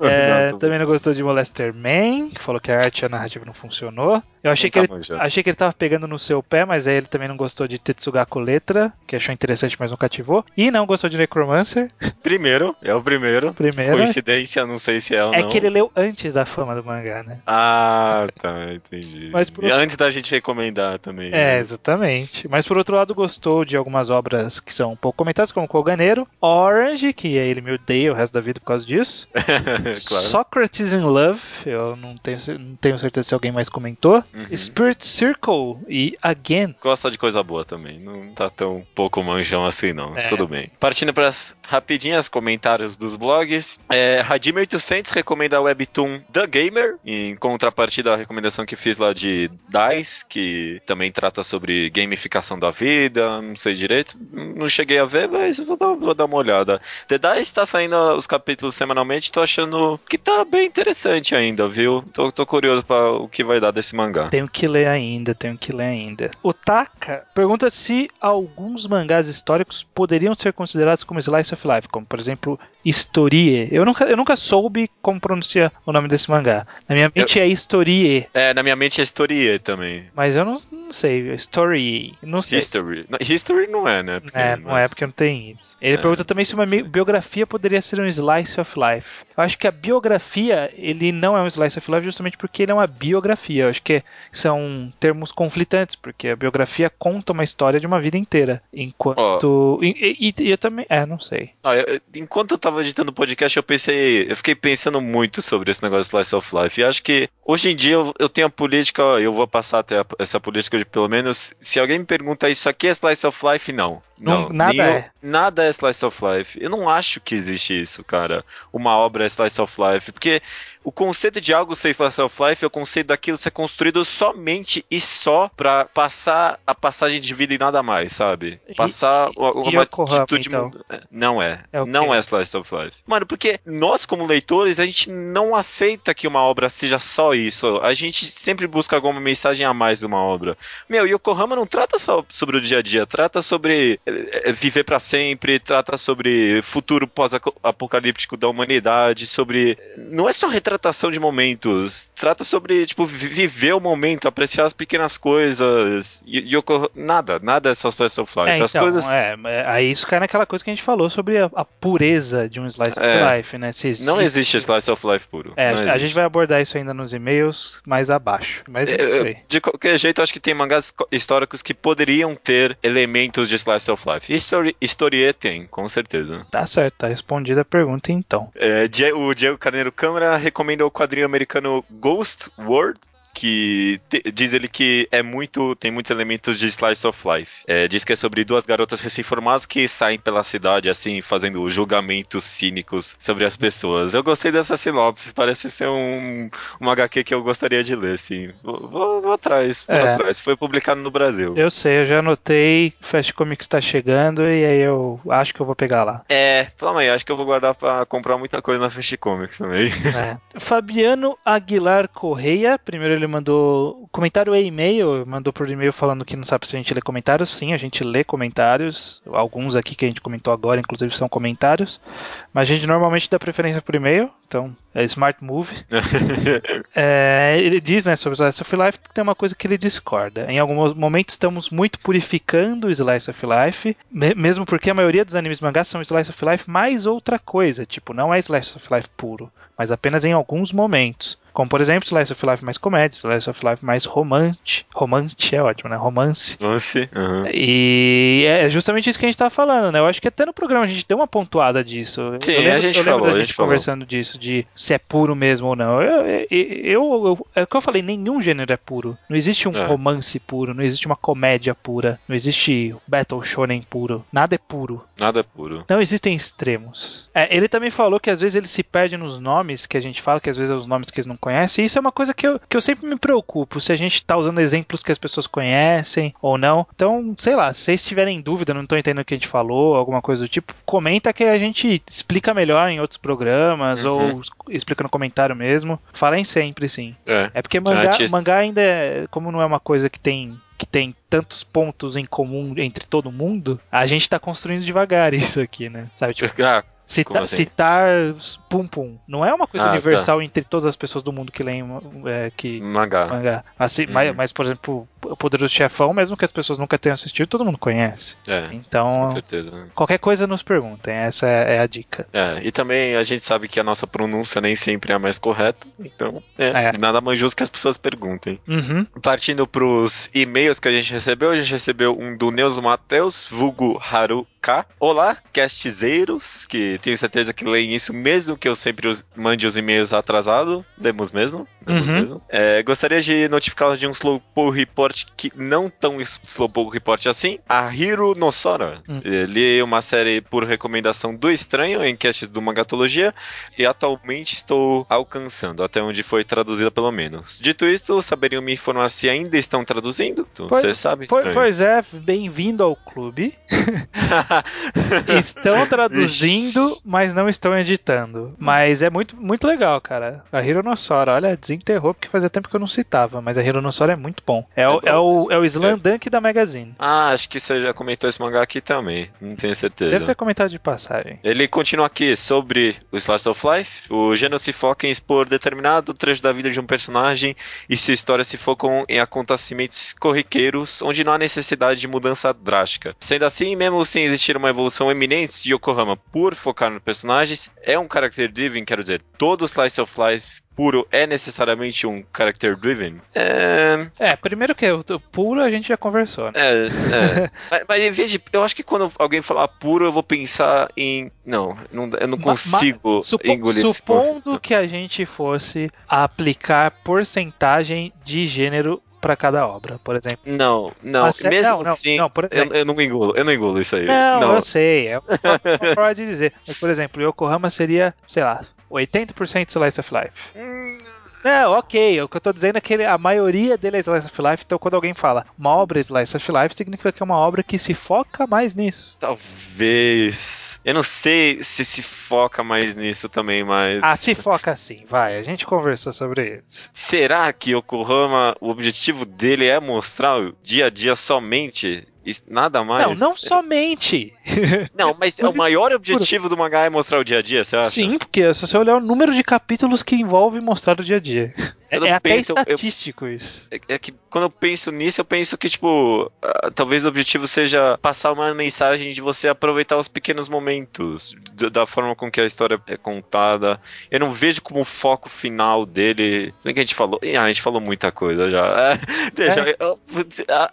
é, não, também não gostou de Molester Man, que falou que a arte e a narrativa não funcionou. Eu achei que, ele, achei que ele tava pegando no seu pé, mas aí ele também não gostou de Tetsugaku Letra, que achou interessante, mas não cativou. E não gostou de Necromancer.
Primeiro, é o primeiro.
Primeiro.
Coincidência, não sei se é ou é
não. É que ele leu antes da fama do mangá, né?
Ah, tá, entendi.
Mas por...
Antes da gente recomendar também.
É, né? exatamente. Mas por outro lado, gostou de algumas obras que são um pouco comentadas, como Koganeiro, Orange, que ele me odeia o resto da vida por causa disso. claro. Socrates in Love, eu não tenho, não tenho certeza se alguém mais comentou. Uhum. Spirit Circle e Again.
Gosta de coisa boa também. Não tá tão pouco manjão assim, não. É. Tudo bem. Partindo para as rapidinhas comentários dos blogs. É, Hadim800 recomenda a webtoon The Gamer, em contrapartida à recomendação que fiz lá de DICE, que também trata sobre gamificação da vida, não sei direito. Não cheguei a ver, mas vou dar, vou dar uma olhada. The DICE tá saindo os capítulos semanalmente, tô achando que tá bem interessante ainda, viu? Tô, tô curioso para o que vai dar desse mangá.
Tenho que ler ainda, tenho que ler ainda. O Taka pergunta se alguns mangás históricos poderiam ser considerados como slice of life, como por exemplo Historie. Eu nunca, eu nunca soube como pronunciar o nome desse mangá. Na minha mente eu... é Historie.
É, na minha mente é Historie também.
Mas eu não, não sei. Story. Não sei.
History. History não é, né?
Porque, é, não mas... é porque não tem. Ele é, pergunta também se uma biografia poderia ser um slice of life. Eu acho que a biografia, ele não é um slice of life justamente porque ele é uma biografia. Eu acho que são termos conflitantes, porque a biografia conta uma história de uma vida inteira. Enquanto. Oh. E, e, e, eu também. É, não sei.
Ah, eu, enquanto eu tava editando o podcast, eu pensei. Eu fiquei pensando muito sobre esse negócio de slice of life. E acho que hoje em dia eu, eu tenho a política, eu vou passar até a, essa política de pelo menos. Se alguém me pergunta isso aqui é slice of life, não. Não,
nada é.
Nada é slice of life. Eu não acho que existe isso, cara. Uma obra é slice of life. Porque o conceito de algo ser slice of life é o conceito daquilo ser construído somente e só para passar a passagem de vida e nada mais, sabe? Passar e, uma atitude. Então? É, não é. é não é slice of life. Mano, porque nós, como leitores, a gente não aceita que uma obra seja só isso. A gente sempre busca alguma mensagem a mais de uma obra. Meu, Yokohama não trata só sobre o dia a dia, trata sobre é, viver para sempre, trata sobre futuro pós-apocalíptico da humanidade, sobre. Não é só retratação de momentos. Trata sobre, tipo, viver o momento, apreciar as pequenas coisas. E, nada, nada é só slice of life.
É,
as então, coisas.
É, é, aí isso cai naquela coisa que a gente falou sobre a, a pureza de um slice é, of life, né?
Existe... Não existe slice of life puro.
É, a, a gente vai abordar isso ainda nos e-mails mais abaixo. Mas é isso aí.
De qualquer jeito, acho que tem mangás históricos que poderiam ter elementos de slice of life. Histori Historie tem, com certeza.
Tá certo, tá respondida a pergunta então.
É, o Diego Carneiro Câmara recomenda o quadrinho americano Ghost World, que te, diz ele que é muito tem muitos elementos de slice of life. É, diz que é sobre duas garotas recém-formadas que saem pela cidade assim fazendo julgamentos cínicos sobre as pessoas. Eu gostei dessa sinopse, parece ser um, um HQ que eu gostaria de ler, sim. Vou, vou, vou atrás, vou é. atrás. Foi publicado no Brasil.
Eu sei, eu já anotei, Fast Comics está chegando e aí eu acho que eu vou pegar lá.
É, calma aí, acho que eu vou guardar para comprar muita coisa na Fast Comics também.
É. Fabiano Aguilar Correia, primeiro ele ele mandou comentário e e-mail, mandou por e-mail falando que não sabe se a gente lê comentários. Sim, a gente lê comentários. Alguns aqui que a gente comentou agora, inclusive, são comentários. Mas a gente normalmente dá preferência por e-mail, então é Smart Move. é, ele diz, né, sobre o Slice of Life que tem uma coisa que ele discorda. Em alguns momentos estamos muito purificando o Slice of Life, mesmo porque a maioria dos animes mangás são Slice of Life mais outra coisa. Tipo, não é Slice of Life puro, mas apenas em alguns momentos. Como, por exemplo, Slice of Life mais comédia, Slice of Life mais romance. Romance é ótimo, né? Romance.
Romance. Uhum.
E é justamente isso que a gente tava falando, né? Eu acho que até no programa a gente deu uma pontuada disso.
Sim, eu lembro, a gente
eu
falou.
a gente, conversando falou. disso, de se é puro mesmo ou não. Eu, eu, eu, eu, é o que eu falei, nenhum gênero é puro. Não existe um é. romance puro, não existe uma comédia pura, não existe battle shonen puro. Nada é puro.
Nada é puro.
Não existem extremos. É, ele também falou que às vezes ele se perde nos nomes que a gente fala, que às vezes é os nomes que eles não conhece. E isso é uma coisa que eu, que eu sempre me preocupo, se a gente está usando exemplos que as pessoas conhecem ou não. Então, sei lá, se vocês tiverem dúvida, não estão entendendo o que a gente falou, alguma coisa do tipo, comenta que a gente explica melhor em outros programas uhum. ou explica no comentário mesmo. Falem sempre, sim. É, é porque mangá, Antes... mangá ainda é, como não é uma coisa que tem que tem tantos pontos em comum entre todo mundo, a gente tá construindo devagar isso aqui, né? Sabe? Tipo, ah, Cita, assim? Citar Pum Pum. Não é uma coisa ah, tá. universal tá. entre todas as pessoas do mundo que leem é, que,
mangá.
mangá. Assim, uhum. mas, mas, por exemplo, o Poderoso Chefão, mesmo que as pessoas nunca tenham assistido, todo mundo conhece. É, então,
com certeza. Né?
qualquer coisa nos perguntem, essa é, é, a dica.
É, e também a gente sabe que a nossa pronúncia nem sempre é a mais correta, então é, é. nada mais justo que as pessoas perguntem.
Uhum.
Partindo pros e-mails que a gente recebeu, a gente recebeu um do Neuso Matheus, vulgo Haru K. Olá, castzeiros, que tenho certeza que leem isso mesmo que eu sempre os, mande os e-mails atrasado. Lemos mesmo. Lemos uhum. mesmo. É, gostaria de notificá-los de um Slowpoke Report que não tão Slowpoke Report assim. A Hiro Nosora. Uhum. Li uma série por recomendação do Estranho em casts do Mangatologia e atualmente estou alcançando, até onde foi traduzida pelo menos. Dito isto, saberiam me informar se ainda estão traduzindo? Você sabe,
Estranho. Pois é, bem-vindo ao clube. estão traduzindo, mas não estão editando. Mas é muito, muito legal, cara. A Hironossora, olha, desenterrou porque fazia tempo que eu não citava, mas a Hironossora é muito bom. É, é, o, é, o, é o Slam Dunk da Magazine.
Ah, acho que você já comentou esse mangá aqui também. Não tenho certeza.
Deve ter comentado de passagem.
Ele continua aqui sobre o Slice of Life. O gênero se foca em expor determinado trecho da vida de um personagem e sua história se focam em acontecimentos corriqueiros onde não há necessidade de mudança drástica. Sendo assim, mesmo sem existir existir uma evolução eminente de Yokohama por focar nos personagens, é um character driven, quero dizer, todo Slice of Life puro é necessariamente um character driven?
É, é primeiro que o puro a gente já conversou. Né?
É, é. mas, mas em vez de. Eu acho que quando alguém falar puro, eu vou pensar em. Não, não eu não consigo ma, supo, engolir
Supondo que a gente fosse aplicar porcentagem de gênero para cada obra, por exemplo.
Não, não, Mas, mesmo não, assim, não, por exemplo, eu, eu, não engulo, eu não engulo isso aí.
Não, não. eu sei, é uma forma de dizer. Mas, por exemplo, Yokohama seria, sei lá, 80% Slice of Life. Hum. É, ok. O que eu tô dizendo é que ele, a maioria dele é Slice of Life, então quando alguém fala uma obra Slice of Life, significa que é uma obra que se foca mais nisso.
Talvez. Eu não sei se se foca mais nisso também, mas.
Ah, se foca sim, vai. A gente conversou sobre isso.
Será que Yokohama, o objetivo dele é mostrar o dia a dia somente Nada mais.
Não, não somente.
Não, mas o maior objetivo do mangá é mostrar o dia a dia, você acha?
Sim, porque se você olhar o número de capítulos que envolve mostrar o dia a dia. É, é até estatístico
eu,
isso.
É, é, que quando eu penso nisso, eu penso que, tipo, uh, talvez o objetivo seja passar uma mensagem de você aproveitar os pequenos momentos, da forma com que a história é contada. Eu não vejo como o foco final dele. Como que a gente falou? Ah, a gente falou muita coisa já. deixa, é. eu,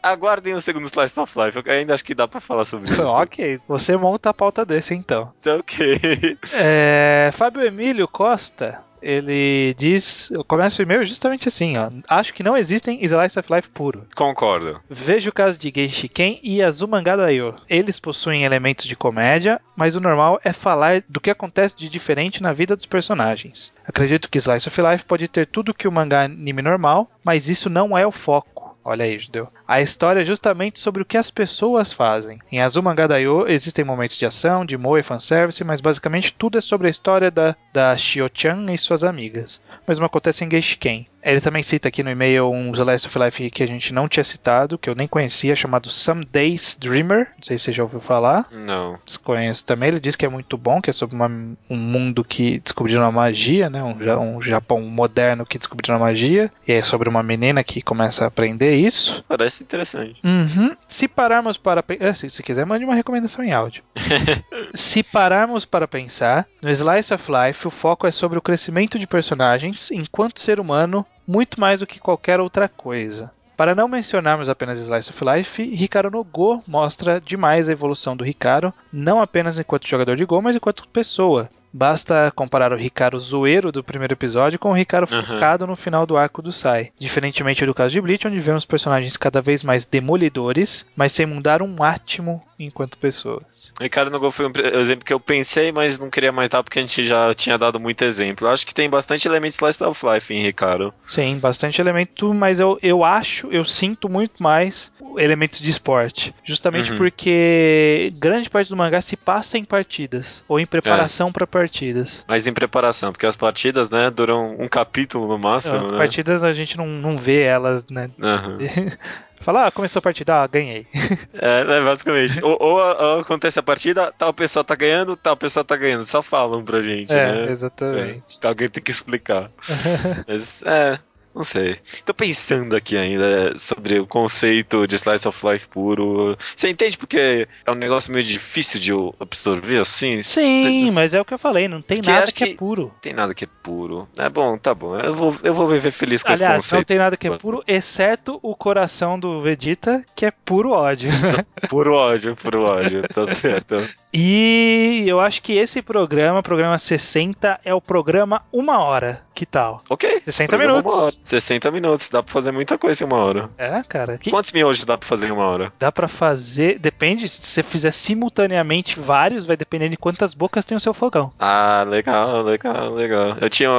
aguardem o segundo Slice of Life. Eu ainda acho que dá pra falar sobre isso.
ok, você monta a pauta desse então.
Tá ok.
É, Fábio Emílio Costa ele diz. Eu começo o e-mail justamente assim, ó. Acho que não existem Slice of Life puro.
Concordo.
Vejo o caso de Genshiken e Azumanga Daioh. Eles possuem elementos de comédia, mas o normal é falar do que acontece de diferente na vida dos personagens. Acredito que Slice of Life pode ter tudo que o mangá anime normal, mas isso não é o foco. Olha aí, Judeu. A história é justamente sobre o que as pessoas fazem. Em Azuma Gadaio existem momentos de ação, de moe fanservice, mas basicamente tudo é sobre a história da, da Shio-chan e suas amigas. O mesmo acontece em Geishiken. Ele também cita aqui no e-mail um The Last of Life que a gente não tinha citado, que eu nem conhecia, chamado Some Days Dreamer. Não sei se você já ouviu falar.
Não.
Desconheço também. Ele diz que é muito bom, que é sobre uma, um mundo que descobriram a magia, né? Um, um Japão moderno que descobriram a magia. E é sobre uma menina que começa a aprender isso.
Parece interessante.
Uhum. Se pararmos para. Eh, se, se quiser, mande uma recomendação em áudio. se pararmos para pensar, no Slice of Life o foco é sobre o crescimento de personagens enquanto ser humano muito mais do que qualquer outra coisa. Para não mencionarmos apenas Slice of Life, Ricardo no Go mostra demais a evolução do Ricardo, não apenas enquanto jogador de Go, mas enquanto pessoa. Basta comparar o Ricardo zoeiro do primeiro episódio com o Ricardo uhum. focado no final do arco do Sai. Diferentemente do caso de Bleach, onde vemos personagens cada vez mais demolidores, mas sem mudar um átimo enquanto pessoas.
Ricardo no Gol foi um exemplo que eu pensei, mas não queria mais dar porque a gente já tinha dado muito exemplo. Eu acho que tem bastante elementos Slice of Life em Ricardo.
Sim, bastante elemento, mas eu, eu acho, eu sinto muito mais elementos de esporte. Justamente uhum. porque grande parte do mangá se passa em partidas, ou em preparação é. para partidas.
Mas em preparação, porque as partidas, né, duram um capítulo no máximo.
As
né?
partidas a gente não, não vê elas, né? Uhum. Fala, ah, começou a partida, ah, ganhei.
É, é basicamente. ou, ou, ou, acontece a partida, tal pessoa tá ganhando, tal pessoa tá ganhando. Só falam pra gente,
é,
né?
Exatamente.
É, alguém tem que explicar. Mas, é, não sei. Tô pensando aqui ainda sobre o conceito de Slice of Life puro. Você entende porque é um negócio meio difícil de absorver assim?
Sim, mas é o que eu falei, não tem nada que, que, é puro.
Tem nada que é puro. É bom, tá bom. Eu vou, eu vou viver feliz com
Aliás,
esse conceito.
não tem nada que é puro, exceto o coração do Vegeta, que é puro ódio.
puro ódio, puro ódio, tá certo.
E eu acho que esse programa, programa 60, é o programa Uma Hora. Que tal?
Ok.
60 minutos.
60 minutos, dá pra fazer muita coisa em uma hora.
É, cara.
Que... Quantos miojos dá pra fazer em uma hora?
Dá pra fazer. Depende, se você fizer simultaneamente vários, vai depender de quantas bocas tem o seu fogão.
Ah, legal, legal, legal. Eu tinha.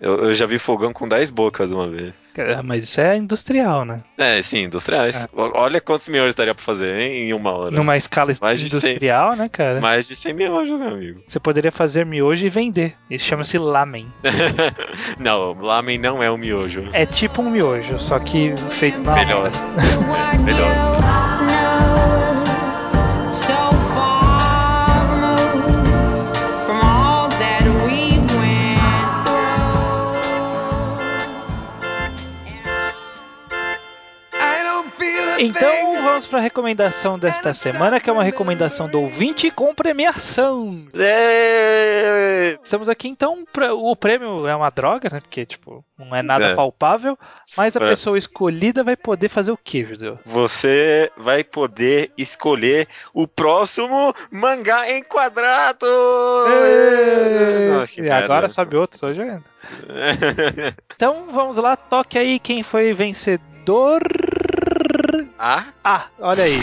Eu, eu já vi fogão com 10 bocas uma vez.
É, mas isso é industrial, né?
É, sim, industriais. É. Olha quantos miojos daria pra fazer hein, em uma hora.
Numa escala Mais industrial, 100, né, cara?
Mais de 100 miojos, meu amigo.
Você poderia fazer miojo e vender. Isso chama-se lamen.
não, lamen não é um miojo.
É tipo um miojo, só que feito na
Melhor. Melhor.
Então vamos para a recomendação desta semana, que é uma recomendação do ouvinte com premiação. É. Estamos aqui então, pra, o prêmio é uma droga, né? Porque, tipo, não é nada é. palpável, mas a é. pessoa escolhida vai poder fazer o que, Judeu?
Você vai poder escolher o próximo mangá enquadrado!
Nossa, e agora sobe outro, hoje ainda. então vamos lá, toque aí quem foi vencedor.
Ah?
Ah, olha aí.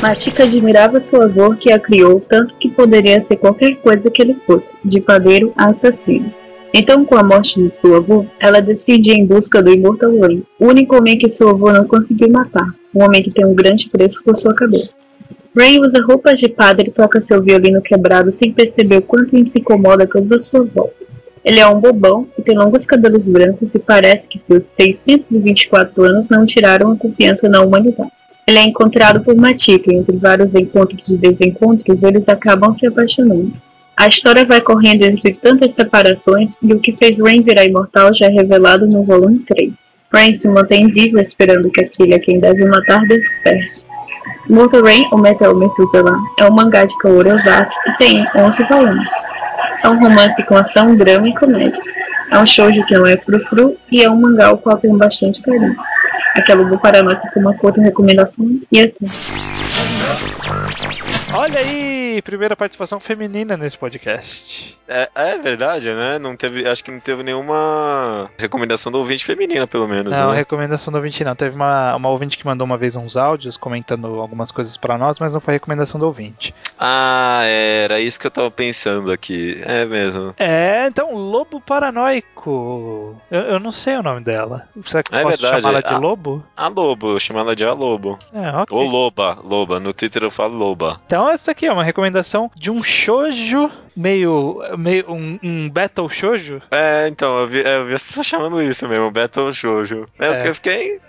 Matica admirava seu avô que a criou tanto que poderia ser qualquer coisa que ele fosse, de padeiro a assassino. Então, com a morte de seu avô, ela decide ir em busca do Imortal Rain, o único homem que seu avô não conseguiu matar, um homem que tem um grande preço por sua cabeça. Rain usa roupas de padre e toca seu violino quebrado sem perceber o quanto ele se incomoda com a sua volta. Ele é um bobão e tem longos cabelos brancos e parece que seus 624 anos não tiraram a confiança na humanidade. Ele é encontrado por Matika e entre vários encontros e desencontros eles acabam se apaixonando. A história vai correndo entre tantas separações e o que fez Rain virar imortal já é revelado no volume 3. Rain se mantém vivo esperando que aquele a quem deve matar desperte. Mortal Rain, ou Metal Methuselah, é um mangá de Kaoru Ozaki e tem 11 volumes. É um romance com ação, drama e comédia. É um shoujo que não é frufru e é um mangá ao qual tenho bastante carinho. Aquela do Paraná com uma outra recomendação e assim.
Olha aí, primeira participação feminina nesse podcast.
É, é, verdade, né? Não teve, acho que não teve nenhuma recomendação do ouvinte feminina, pelo menos.
Não,
né?
recomendação do ouvinte não. Teve uma, uma ouvinte que mandou uma vez uns áudios comentando algumas coisas para nós, mas não foi recomendação do ouvinte.
Ah, era isso que eu tava pensando aqui. É mesmo.
É, então, Lobo Paranoico. Eu, eu não sei o nome dela. Será que eu é posso ela de a, Lobo?
A Lobo, eu chamo ela de A Lobo.
É, ok.
Ou Loba, Loba. No Twitter eu falo Loba.
Então, essa aqui é uma recomendação de um shoujo meio, meio um, um Battle Shoujo?
É, então, eu vi, eu vi as pessoas chamando isso mesmo, Battle Shoujo. É, é. Eu fiquei.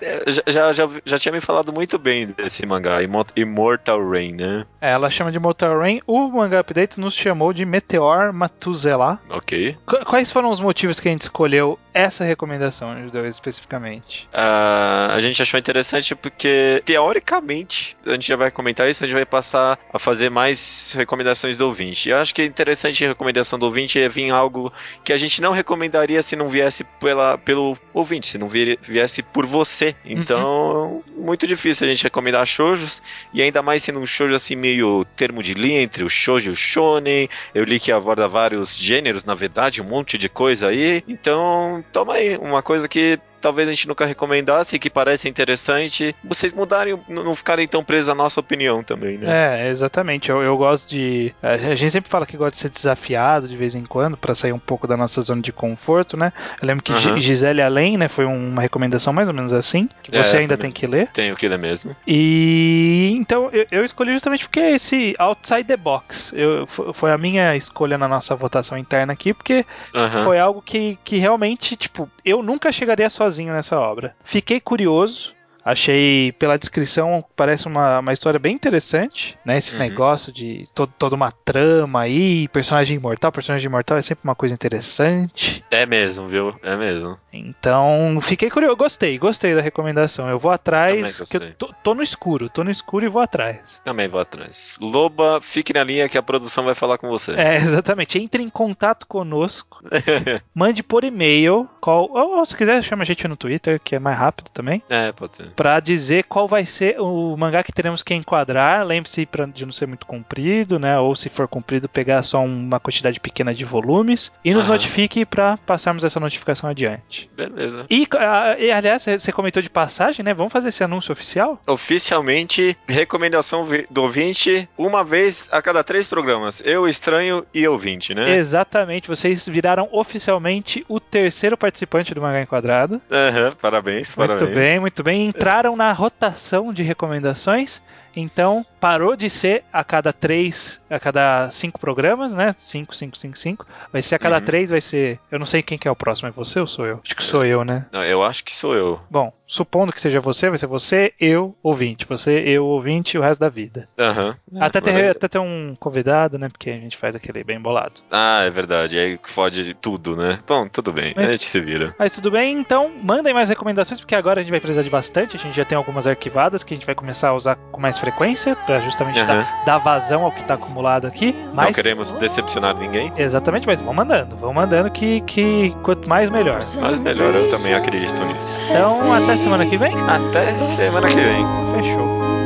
Já, já, já tinha me falado muito bem desse mangá, Immortal Rain, né?
É, ela chama de Immortal Rain. O Manga Updates nos chamou de Meteor Matuzela.
Ok.
Qu quais foram os motivos que a gente escolheu essa recomendação, Judeu, especificamente?
Uh, a gente achou interessante porque, teoricamente, a gente já vai comentar isso, a gente vai passar a fazer mais recomendações do ouvinte. Eu acho que é interessante interessante a recomendação do ouvinte é vir algo que a gente não recomendaria se não viesse pela, pelo ouvinte, se não viesse por você. Então, uhum. muito difícil a gente recomendar shoujos, e ainda mais sendo um shoujo assim meio termo de linha entre o shoujo e o shonen. Eu li que aborda vários gêneros, na verdade, um monte de coisa aí. Então, toma aí, uma coisa que talvez a gente nunca recomendasse, que parece interessante, vocês mudarem, não ficarem tão presos à nossa opinião também,
né? É, exatamente. Eu, eu gosto de. A gente sempre fala que gosta de ser desafiado de vez em quando, para sair um pouco da nossa zona de conforto, né? Eu lembro que uhum. Gisele Além, né, foi uma recomendação mais ou menos assim, que você é, ainda tem que ler.
Tenho que ler mesmo.
E então eu, eu escolhi justamente porque esse Outside the Box eu, foi a minha escolha na nossa votação interna aqui, porque uhum. foi algo que, que realmente, tipo, eu nunca chegaria sozinho sozinho nessa obra. Fiquei curioso Achei, pela descrição, parece uma, uma história bem interessante, né? Esse uhum. negócio de todo, toda uma trama aí, personagem imortal. Personagem imortal é sempre uma coisa interessante.
É mesmo, viu? É mesmo.
Então, fiquei curioso. Gostei, gostei da recomendação. Eu vou atrás, porque eu tô, tô, no escuro, tô no escuro e vou atrás.
Também vou atrás. Loba, fique na linha que a produção vai falar com você.
É, exatamente. Entre em contato conosco. mande por e-mail. Qual, ou se quiser, chama a gente no Twitter, que é mais rápido também.
É, pode ser
para dizer qual vai ser o mangá que teremos que enquadrar. Lembre-se de não ser muito comprido, né? Ou se for comprido, pegar só uma quantidade pequena de volumes e nos Aham. notifique para passarmos essa notificação adiante.
Beleza.
E, ah, e, aliás, você comentou de passagem, né? Vamos fazer esse anúncio oficial?
Oficialmente, recomendação do ouvinte uma vez a cada três programas. Eu, estranho e ouvinte, né?
Exatamente. Vocês viraram oficialmente o terceiro participante do Mangá Enquadrado.
Aham, parabéns, parabéns.
Muito bem, muito bem entraram na rotação de recomendações então, parou de ser a cada três, a cada cinco programas, né? Cinco, cinco, cinco, cinco. Vai ser a cada uhum. três, vai ser. Eu não sei quem que é o próximo, é você ou sou eu? Acho que sou eu, né?
Não, eu acho que sou eu.
Bom, supondo que seja você, vai ser você, eu, ouvinte. Você, eu, ouvinte e o resto da vida.
Aham.
Uhum. Até, ter, até ter um convidado, né? Porque a gente faz aquele bem bolado.
Ah, é verdade. Aí fode tudo, né? Bom, tudo bem. Mas, a gente se vira.
Mas tudo bem, então mandem mais recomendações, porque agora a gente vai precisar de bastante. A gente já tem algumas arquivadas que a gente vai começar a usar com mais frequência, para justamente uhum. dar, dar, vazão ao que está acumulado aqui. Mas...
Não queremos decepcionar ninguém.
Exatamente, mas vão mandando, vão mandando que, que quanto mais melhor.
Mais melhor, eu também acredito nisso.
Então, até semana que vem?
Até semana que vem.
Fechou.